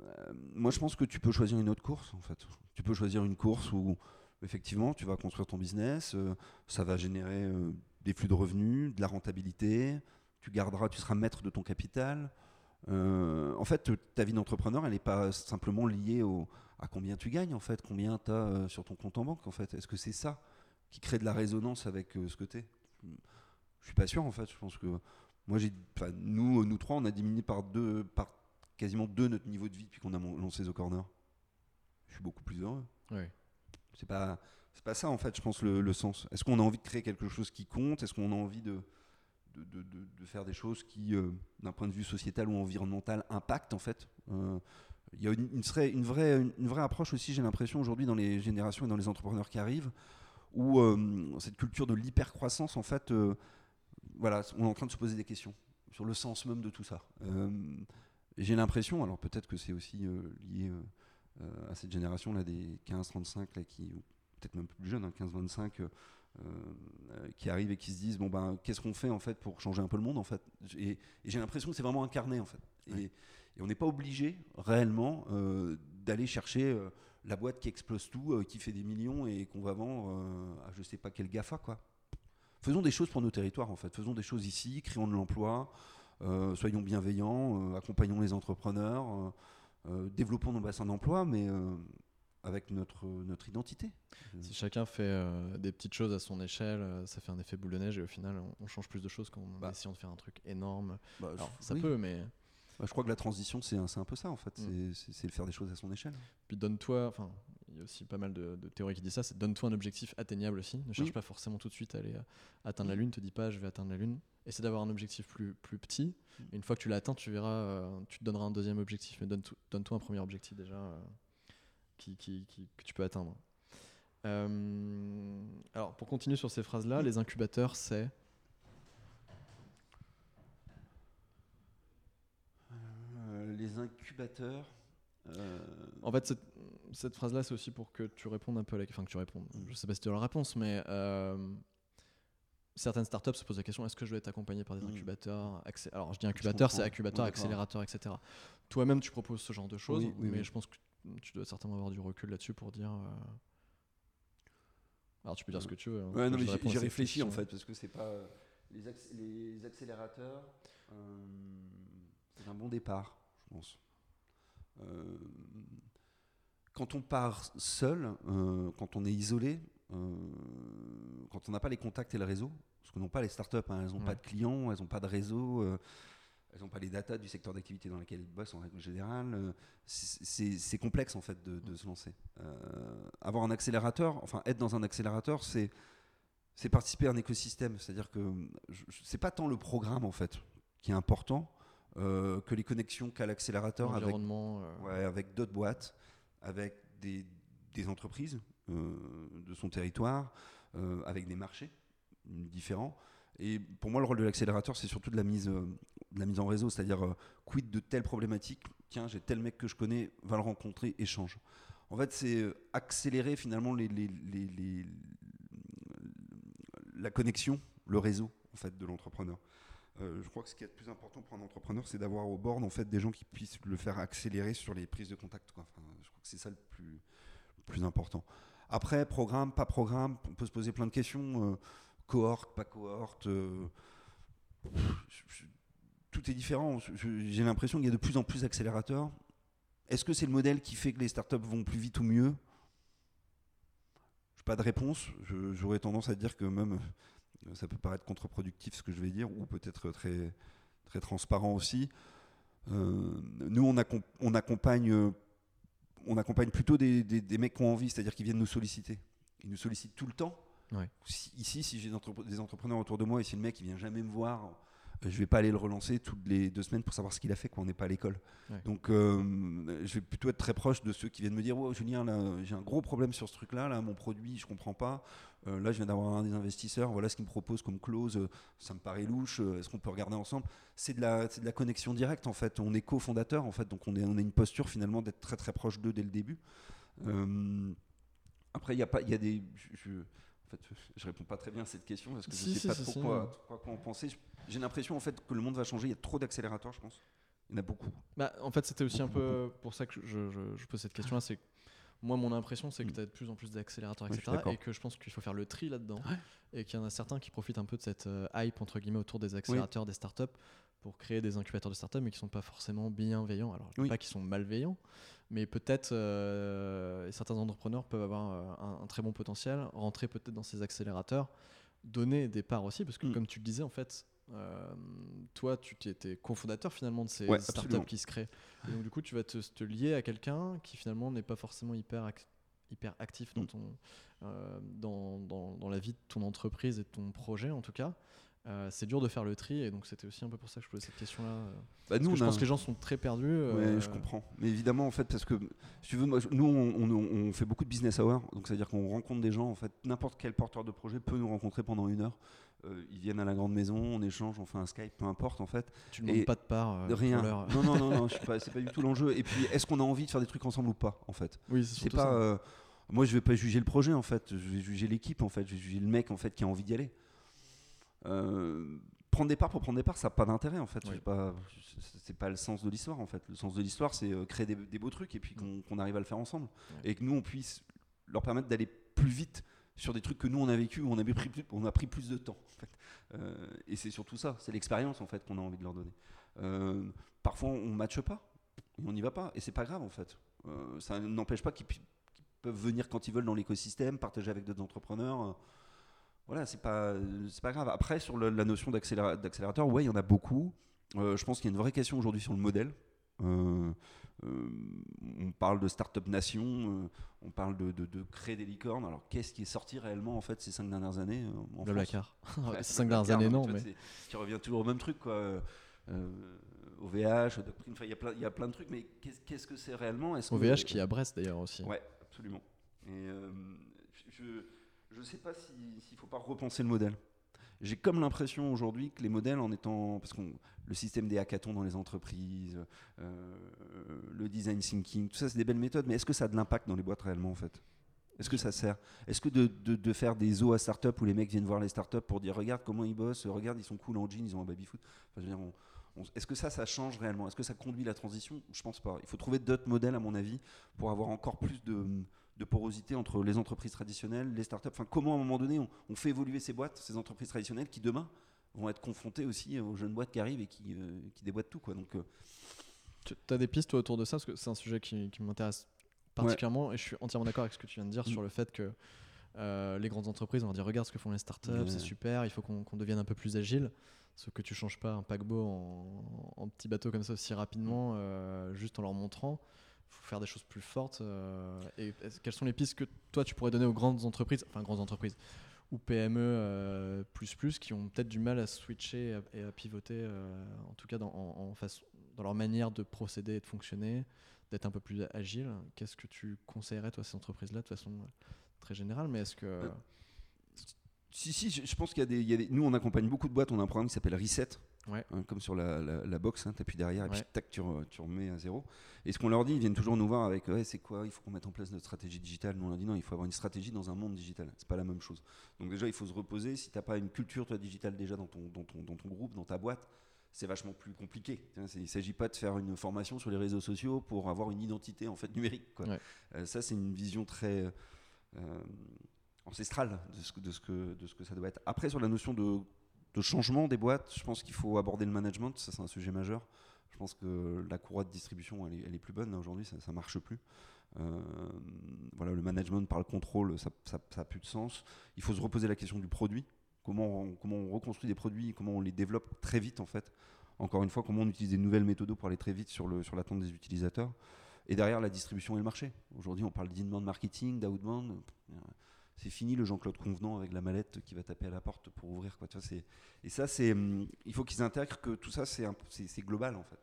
Euh, moi, je pense que tu peux choisir une autre course en fait. Tu peux choisir une course où effectivement tu vas construire ton business, ça va générer des flux de revenus, de la rentabilité, tu garderas, tu seras maître de ton capital. Euh, en fait, ta vie d'entrepreneur, elle n'est pas simplement liée au, à combien tu gagnes, en fait, combien tu as sur ton compte en banque, en fait. Est-ce que c'est ça qui crée de la résonance avec euh, ce que tu es Je suis pas sûr, en fait. Je pense que moi, j'ai, nous, nous trois, on a diminué par deux, par quasiment deux notre niveau de vie depuis qu'on a lancé The Corner. Je suis beaucoup plus heureux. ouais. C'est pas, c'est pas ça en fait, je pense, le, le sens. Est-ce qu'on a envie de créer quelque chose qui compte? Est-ce qu'on a envie de, de, faire des choses qui, euh, d'un point de vue sociétal ou environnemental, impactent en fait Euh, Il y a une, une une vraie, une, vraie approche aussi, j'ai l'impression, aujourd'hui, dans les générations et dans les entrepreneurs qui arrivent, où euh, cette culture de l'hypercroissance, en fait, voilà, on est en train de se poser des questions sur le sens même de tout ça. J'ai l'impression, alors peut-être que c'est aussi lié à cette génération-là des 15-35, là, qui, peut-être même plus jeunes, hein, 15-25, euh, euh, qui arrivent et qui se disent, bon ben, qu'est-ce qu'on fait en fait pour changer un peu le monde en fait? Et, et j'ai l'impression que c'est vraiment incarné en fait. Et, on n'est pas obligé réellement euh, d'aller chercher euh, la boîte qui explose tout, euh, qui fait des millions et qu'on va vendre euh, à je sais pas quel GAFA quoi. Faisons des choses pour nos territoires en fait. Faisons des choses ici, créons de l'emploi, euh, soyons bienveillants, euh, accompagnons les entrepreneurs, euh, euh, développons nos bassins d'emploi, mais euh, avec notre, notre identité. Si chacun fait euh, des petites choses à son échelle, euh, ça fait un effet boule de neige et au final on, on change plus de choses qu'en Bah. essayant de faire un truc énorme. Bah, Alors je- ça oui. peut, mais Bah, je crois que la transition, c'est un, un peu ça en fait. Mm. C'est- C'est faire des choses à son échelle. puis donne-toi, enfin il y a aussi pas mal de, de théories qui disent ça, c'est donne-toi un objectif atteignable aussi. Ne cherche Oui. pas forcément tout de suite à aller euh, atteindre la Lune, te dis pas je vais atteindre la Lune. Essaie d'avoir un objectif plus, plus petit. Et une fois que tu l'as atteint, tu verras, euh, tu te donneras un deuxième objectif, mais donne donne-toi un premier objectif déjà qui, qui- qui- que tu peux atteindre. Euh, alors, pour continuer sur ces phrases-là, les incubateurs, c'est. Euh, les incubateurs. euh, En fait, cette, cette phrase-là, c'est aussi pour que tu répondes un peu à la Enfin, que tu répondes. Mm. Je sais pas si tu as la réponse, mais certaines startups se posent la question est-ce que je vais être accompagné par des Mm. incubateurs accé- Alors, je dis incubateur, c'est incubateur, accélérateur, etc. Toi-même, tu proposes ce genre de choses, Oui, oui, mais oui. je pense que tu dois certainement avoir du recul là-dessus pour dire. euh, Alors, tu peux dire ce que tu veux. hein. Ouais, non, Je mais réponds j'ai à j'ai cette réfléchi en fait, parce que c'est pas. Les, acc- les accélérateurs, euh, c'est un bon départ, je pense. Euh, quand on part seul, quand on est isolé, quand on n'a pas les contacts et le réseau, parce que n'ont pas les startups, hein, elles n'ont Ouais. pas de clients, elles n'ont pas de réseau, elles n'ont pas les datas du secteur d'activité dans lequel ils bossent en règle générale. euh, c'est- complexe en fait de, de se lancer. Euh, avoir un accélérateur, enfin être dans un accélérateur, c'est c'est participer à un écosystème. C'est-à-dire que c'est pas tant le programme en fait qui est important euh, que les connexions qu'a l'accélérateur avec, L'environnement. euh, ouais, avec d'autres boîtes, avec des, des entreprises de son territoire, avec des marchés différents. Et pour moi, le rôle de l'accélérateur, c'est surtout de la mise, euh, en réseau, c'est-à-dire euh, quid de telle problématique? Tiens, j'ai tel mec que je connais, va le rencontrer, échange. En fait, c'est euh, accélérer finalement la connexion, le réseau en fait de l'entrepreneur. Euh, je crois que ce qui est le plus important pour un entrepreneur, c'est d'avoir au board en fait des gens qui puissent le faire accélérer sur les prises de contact. je crois que c'est ça le plus important. Après, programme, pas programme, on peut se poser plein de questions. Cohorte, pas cohorte. euh, tout est différent. J'ai l'impression qu'il y a de plus en plus d'accélérateurs. Est-ce que c'est le modèle qui fait que les startups vont plus vite ou mieux? Je n'ai pas de réponse. J'aurais tendance à dire que même euh, ça peut paraître contre-productif ce que je vais dire, ou peut-être très, très transparent aussi. Euh, nous, on, accom- on accompagne, on accompagne plutôt des, des- des mecs qui ont envie, c'est-à-dire qui viennent nous solliciter. Ils nous sollicitent tout le temps. Ouais. Si- ici, si j'ai des, entrep- des entrepreneurs autour de moi et si le mec il vient jamais me voir, euh, je vais pas aller le relancer toutes les deux semaines pour savoir ce qu'il a fait quand on n'est pas à l'école. Ouais. Donc, euh, je vais plutôt être très proche de ceux qui viennent me dire, oh, Julien, j'ai un gros problème sur ce truc-là, là, mon produit, je comprends pas. Euh, là, je viens d'avoir un des investisseurs, voilà ce qu'il me propose comme clause, euh, ça me paraît louche, est-ce qu'on peut regarder ensemble? C'est de, la, c'est de la connexion directe en fait, on est cofondateur en fait, donc on, est, on a une posture finalement d'être très très proche d'eux dès le début. Après, il y a pas, il y a des, je, je- en fait, je réponds pas très bien à cette question parce que Si, je sais si, pas si, trop quoi, quoi, quoi en penser. J'ai l'impression en fait que le monde va changer, il y a trop d'accélérateurs, je pense. Il y en a beaucoup. Bah, en fait, c'était aussi un peu pour ça que je, je- je pose cette question-là. C'est moi, mon impression, c'est que tu as de plus en plus d'accélérateurs, Mm. Oui, etc. et que je pense qu'il faut faire le tri là-dedans. Et qu'il y en a certains qui profitent un peu de cette euh, hype, entre guillemets, autour des accélérateurs, des startups, pour créer des incubateurs de startups, mais qui sont pas forcément bienveillants. Alors, je dis Oui. pas qu'ils sont malveillants, mais peut-être euh, certains entrepreneurs peuvent avoir euh, un, un très bon potentiel, rentrer peut-être dans ces accélérateurs, donner des parts aussi, parce que Mm. comme tu le disais, en fait, euh, toi, tu étais cofondateur finalement de ces Ouais, startups absolument. qui se créent. Et donc, du coup, tu vas te, te lier à quelqu'un qui finalement n'est pas forcément hyper, hyper actif dans, Mm. ton, euh, dans, dans, dans la vie de ton entreprise et de ton projet, en tout cas. Euh, c'est dur de faire le tri, et donc c'était aussi un peu pour ça que je posais cette question-là. euh, Bah, nous, que je a- pense que les gens sont très perdus. Ouais, euh, je comprends. Mais évidemment, en fait, parce que si tu veux, moi, nous, on, on- on fait beaucoup de business hour, donc c'est-à-dire qu'on rencontre des gens. En fait, n'importe quel porteur de projet peut nous rencontrer pendant une heure. Euh, ils viennent à la grande maison, on échange, on fait un Skype, peu importe, en fait. Tu ne demandes pas de part. rien. Non, non, non, non, c'est pas du tout l'enjeu. Et puis, est-ce qu'on a envie de faire des trucs ensemble ou pas, en fait? Oui, c'est C'est pas. ça. moi, je vais pas juger le projet, en fait. Je vais juger l'équipe, en fait. Je vais juger le mec, en fait, qui a envie d'y aller. Euh, prendre des parts pour prendre des parts, ça n'a pas d'intérêt, en fait. Oui. C'est pas, le sens de l'histoire, en fait. Le sens de l'histoire, c'est euh, créer des, des beaux trucs et puis qu'on qu'on arrive à le faire ensemble. Et que nous, on puisse leur permettre d'aller plus vite sur des trucs que nous, on a vécu, où on, avait pris plus, on a pris plus de temps. en fait. Euh, et c'est surtout ça, c'est l'expérience, en fait, qu'on a envie de leur donner. Euh, parfois, on ne matche pas, et on n'y va pas, et c'est pas grave, en fait. Euh, ça n'empêche pas qu'ils peuvent venir quand ils veulent dans l'écosystème, partager avec d'autres entrepreneurs. Voilà, c'est pas, c'est pas grave. Après, sur le- la notion d'accéléra- d'accélérateur, ouais, il y en a beaucoup. Euh, je pense qu'il y a une vraie question aujourd'hui sur le modèle. Euh, euh, on parle de start-up nation, on parle de, de- de créer des licornes. Alors, qu'est-ce qui est sorti réellement en fait ces cinq dernières années en Le France? Blackard. Ouais, Ces cinq dernières années, non, mais. Qui revient toujours au même truc, quoi. OVH, Doctrine, il y a plein- il y a plein de trucs, mais qu'est-ce qu'est-ce que c'est réellement? Est-ce que- OVH qui est à Brest d'ailleurs aussi. Ouais, absolument. Et euh, je ne sais pas si- s'il ne faut pas repenser le modèle. J'ai comme l'impression aujourd'hui que les modèles, en étant. Parce que le système des hackathons dans les entreprises, euh, le design thinking, tout ça, c'est des belles méthodes, mais est-ce que ça a de l'impact dans les boîtes réellement, en fait? Est-ce que ça sert? Est-ce que de, faire des zoos à start-up où les mecs viennent voir les start-up pour dire regarde comment ils bossent, regarde, ils sont cool en jean, ils ont un baby-foot? Est-ce que ça, ça change réellement? Est-ce que ça conduit la transition? Je pense pas. Il faut trouver d'autres modèles, à mon avis, pour avoir encore plus de, de porosité entre les entreprises traditionnelles, les startups. Enfin, comment à un moment donné on, on fait évoluer ces boîtes, ces entreprises traditionnelles qui demain vont être confrontées aussi aux jeunes boîtes qui arrivent et qui, euh, qui déboîtent tout. Quoi. Donc, euh, Tu as des pistes toi, autour de ça? Parce que c'est un sujet qui, qui m'intéresse particulièrement et je suis entièrement d'accord avec ce que tu viens de dire Mm. sur le fait que euh, les grandes entreprises vont dire regarde ce que font les startups, Ouais. c'est super, il faut qu'on devienne un peu plus agile. Ce que tu changes pas un paquebot en, en petit bateau comme ça aussi rapidement, euh, juste en leur montrant. Faut faire des choses plus fortes. euh, et quelles sont les pistes que toi tu pourrais donner aux grandes entreprises, enfin grandes entreprises ou PME euh, plus plus qui ont peut-être du mal à switcher et à, pivoter, euh, en tout cas dans, leur manière de procéder et de fonctionner, d'être un peu plus agile? Qu'est-ce que tu conseillerais toi à ces entreprises-là de façon très générale? Mais est-ce que Si, si, je, pense qu'il y, y a des. Nous, on accompagne beaucoup de boîtes. On a un programme qui s'appelle Reset. Ouais. hein, comme sur la, la, la box, hein, t'appuies derrière et puis tac, tu, re- tu remets à zéro. Et ce qu'on leur dit, ils viennent toujours nous voir avec ouais, c'est quoi Il faut qu'on mette en place notre stratégie digitale. Nous, on leur dit non, il faut avoir une stratégie dans un monde digital. C'est pas la même chose. Donc, déjà, il faut se reposer. Si t'as pas une culture toi, digitale déjà dans ton, dans, ton, dans ton groupe, dans ta boîte, c'est vachement plus compliqué. Tu Il ne s'agit pas de faire une formation sur les réseaux sociaux pour avoir une identité en fait numérique. quoi. Ouais. Euh, ça, c'est une vision très euh, ancestrale de ce, que, de, ce que, de ce que ça doit être. Après, sur la notion de, de changement des boîtes, je pense qu'il faut aborder le management. Ça, c'est un sujet majeur. Je pense que la courroie de distribution, elle est, plus bonne là, aujourd'hui. Ça, ça marche plus. Euh, voilà, le management par le contrôle, ça n'a plus de sens. Il faut se reposer la question du produit. Comment on, comment on reconstruit des produits, comment on les développe très vite en fait. Encore une fois, comment on utilise des nouvelles méthodes pour aller très vite sur le sur l'attente des utilisateurs. Et derrière la distribution et le marché. Aujourd'hui, on parle d'inbound marketing, d'outbound. C'est fini le Jean-Claude Convenant avec la mallette qui va taper à la porte pour ouvrir. Quoi. Tu vois, et ça, c'est, hum, il faut qu'ils intègrent que tout ça, c'est, global en fait.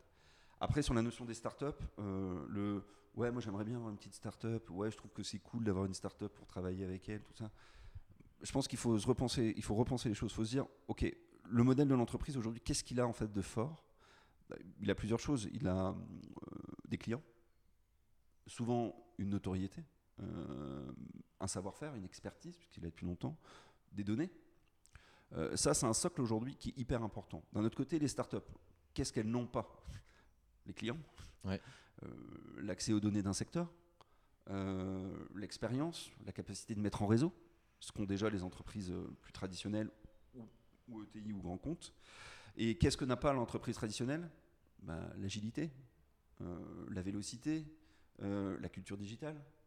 Après, sur la notion des startups, euh, le ouais, moi j'aimerais bien avoir une petite startup. Ouais, je trouve que c'est cool d'avoir une startup pour travailler avec elle, tout ça. Je pense qu'il faut se repenser, il faut repenser les choses. Il faut se dire, ok, le modèle de l'entreprise aujourd'hui, qu'est-ce qu'il a en fait de fort? Il a plusieurs choses. Il a euh, des clients, souvent une notoriété, un savoir-faire, une expertise, puisqu'il a depuis longtemps, des données. Euh, ça, c'est un socle aujourd'hui qui est hyper important. D'un autre côté, les startups, qu'est-ce qu'elles n'ont pas? Les clients, Ouais. euh, l'accès aux données d'un secteur, euh, l'expérience, la capacité de mettre en réseau, ce qu'ont déjà les entreprises euh, plus traditionnelles ou, ETI ou grands comptes. Et qu'est-ce que n'a pas l'entreprise traditionnelle? Ben, L'agilité, euh, la vélocité, euh, la culture digitale, euh,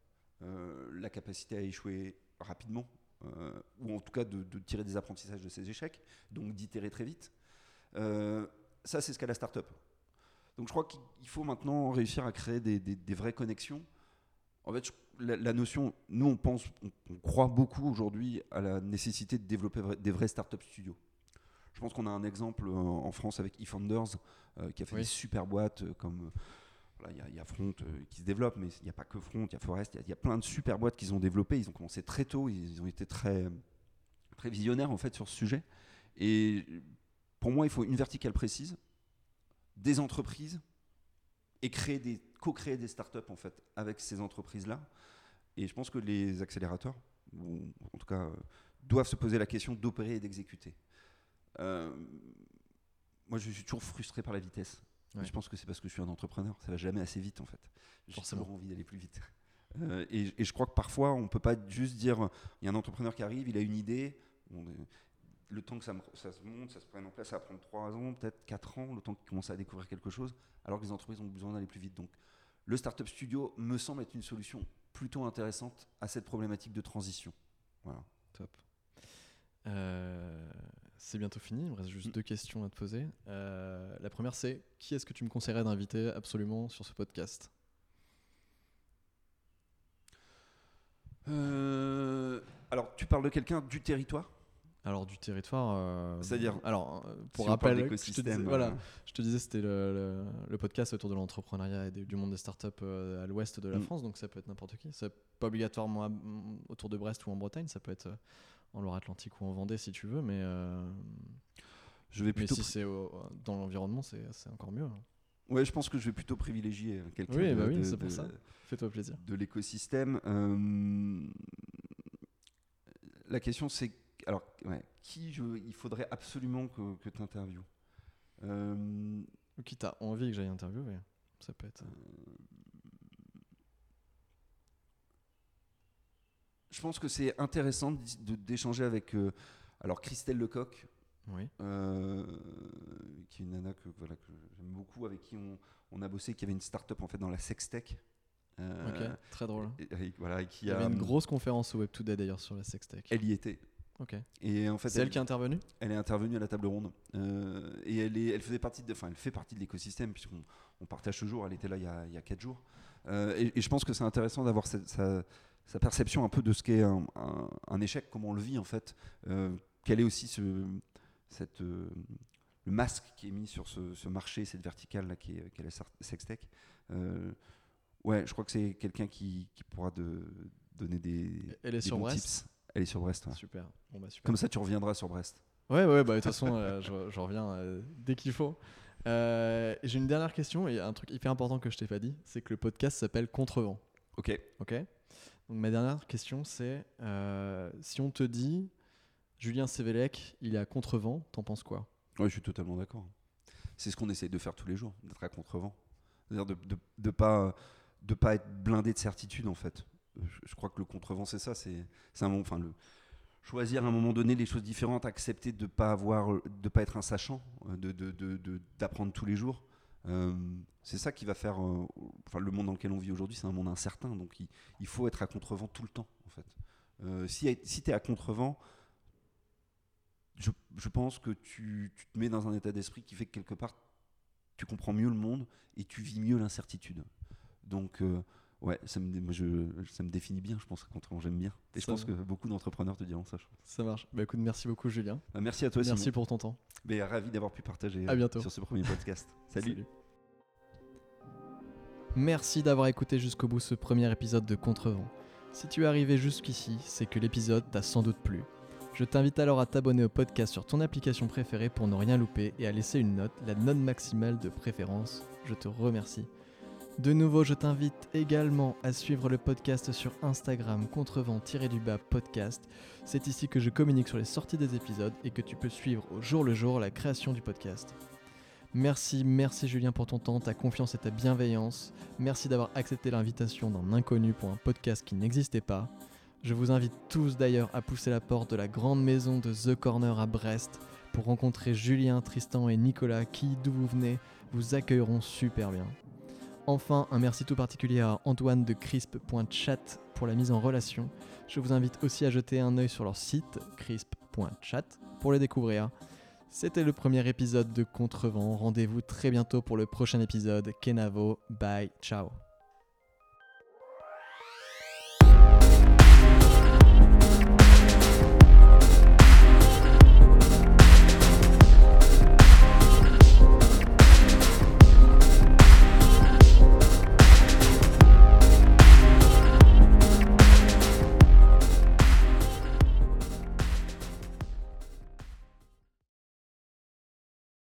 la capacité à échouer rapidement, euh, ou en tout cas de, de tirer des apprentissages de ses échecs, donc d'itérer très vite. Euh, ça, c'est ce qu'a la start-up. Donc je crois qu'il faut maintenant réussir à créer des, des- des vraies connexions. En fait, je- la, la notion, nous on pense, on, on croit beaucoup aujourd'hui à la nécessité de développer vra- des vrais start-up studios. Je pense qu'on a un exemple euh, en France avec eFounders euh, qui a fait Oui. des super boîtes euh, comme euh, il y a- Front euh, qui se développe, mais il n'y a pas que Front, il y a Forest, il y a- plein de super boîtes qu'ils ont développées. Ils ont commencé très tôt, ils ont été très, très visionnaires en fait sur ce sujet. Et pour moi, il faut une verticale précise, des entreprises et créer des, co-créer des startups en fait avec ces entreprises-là. Et je pense que les accélérateurs, ou en tout cas, euh, doivent se poser la question d'opérer et d'exécuter. Euh, moi, je suis toujours frustré par la vitesse. Ouais. Je pense que c'est parce que je suis un entrepreneur. Ça va jamais assez vite, en fait. J'ai toujours envie d'aller plus vite. Euh, et, et je crois que parfois, on peut pas juste dire il y a un entrepreneur qui arrive, il a une idée. on le temps que ça, me- ça se monte, ça se prenne en place, ça va prendre 3 ans, peut-être 4 ans, le temps qu'il commence à découvrir quelque chose, alors que les entreprises ont besoin d'aller plus vite. Donc, le Startup Studio me semble être une solution plutôt intéressante à cette problématique de transition. Voilà. Top. Euh, c'est bientôt fini. Il me reste juste Mm. deux questions à te poser. Euh, la première, c'est qui est-ce que tu me conseillerais d'inviter absolument sur ce podcast? Euh, alors, tu parles de quelqu'un du territoire? Alors du territoire. euh, C'est-à-dire, Alors pour Si rappel, je te disais, voilà, je te disais c'était le, le- le podcast autour de l'entrepreneuriat et des- du monde des startups à l'ouest de la Mm. France, donc ça peut être n'importe qui. C'est pas obligatoirement à- autour de Brest ou en Bretagne, ça peut être en Loire-Atlantique ou en Vendée si tu veux, mais, euh, je vais mais plutôt. si c'est dans l'environnement, c'est encore mieux. hein. Ouais, je pense que je vais plutôt privilégier euh, quelqu'un Oui, de, bah oui, de- c'est pour de- ça. Fais-toi plaisir. de l'écosystème. Euh, la question, c'est alors, ouais, qui je, il faudrait absolument que, que tu interviewes Euh, qui t'a envie que j'aille interviewer, ça peut être. Je pense que c'est intéressant d'échanger avec euh, alors Christelle Lecoq, Oui. euh, qui est une nana que, voilà, que j'aime beaucoup, avec qui on, on a bossé, qui avait une start-up en fait dans la sextech. Euh, Ok. Très drôle. et- et voilà, et qui Il y a, avait une grosse conférence au Web Today d'ailleurs sur la sextech. Elle y était. Ok. Et en fait, C'est elle qui est intervenue? Elle est intervenue à la table ronde euh, et elle, est, elle faisait partie de, enfin, elle fait partie de l'écosystème puisqu'on on partage toujours. Elle était là il y a, il y a quatre jours. Euh, et, et je pense que c'est intéressant d'avoir sa, sa perception un peu de ce qu'est un, un- un échec, comment on le vit en fait. Euh, quel est aussi ce, cette, euh, le masque qui est mis sur ce, ce marché, cette verticale là qui est, qui est la sextech. Euh, ouais, je crois que c'est quelqu'un qui, qui pourra de, donner des, Elle est des sur bons tips. Elle est sur Brest. ouais. Super. Bon bah super. Comme ça, tu reviendras sur Brest. Ouais, ouais, bah de toute façon, euh, je, je reviens euh, dès qu'il faut. Euh, J'ai une dernière question et un truc hyper important que je t'ai pas dit, c'est que le podcast s'appelle Contrevent. Ok. Ok? Donc ma dernière question, c'est euh, si on te dit Julien Sévélec, il est à Contrevent, t'en penses quoi? Oui, je suis totalement d'accord. C'est ce qu'on essaie de faire tous les jours, d'être à contrevent. C'est-à-dire de ne de, pas, de pas être blindé de certitude, en fait. Je, crois que le contrevent, c'est ça. C'est un enfin, le, choisir à un moment donné les choses différentes, accepter de ne pas, avoir, de pas être un sachant, euh, de, de, d'apprendre tous les jours. Euh, c'est ça qui va faire. euh, le monde dans lequel on vit aujourd'hui, c'est un monde incertain. Donc, il, faut être à contrevent tout le temps, en fait. Euh, si si tu es à contrevent, je, je pense que tu, tu te mets dans un état d'esprit qui fait que quelque part, tu comprends mieux le monde et tu vis mieux l'incertitude. Donc, ouais, ça me, dé- moi, je, ça me définit bien, je pense, quand j'aime bien. Et je pense va. que beaucoup d'entrepreneurs te diront ça. je pense. Ça marche. Bah écoute, merci beaucoup Julien. Euh, merci à toi, merci Simon. pour ton temps. Mais ravi d'avoir pu partager À euh, bientôt. sur ce premier podcast. Salut. Merci d'avoir écouté jusqu'au bout ce premier épisode de Contrevent. Si tu es arrivé jusqu'ici, c'est que l'épisode t'a sans doute plu. Je t'invite alors à t'abonner au podcast sur ton application préférée pour ne rien louper et à laisser une note, la note maximale de préférence. Je te remercie. De nouveau, je t'invite également à suivre le podcast sur Instagram contrevent-du-bas podcast. C'est ici que je communique sur les sorties des épisodes et que tu peux suivre au jour le jour la création du podcast. Merci, merci Julien pour ton temps, ta confiance et ta bienveillance. Merci d'avoir accepté l'invitation d'un inconnu pour un podcast qui n'existait pas. Je vous invite tous d'ailleurs à pousser la porte de la grande maison de The Corner à Brest pour rencontrer Julien, Tristan et Nicolas qui, d'où vous venez, vous accueilleront super bien. Enfin, un merci tout particulier à Antoine de crisp.chat pour la mise en relation. Je vous invite aussi à jeter un œil sur leur site crisp.chat pour les découvrir. C'était le premier épisode de Contrevent. Rendez-vous très bientôt pour le prochain épisode. Kenavo, bye, ciao.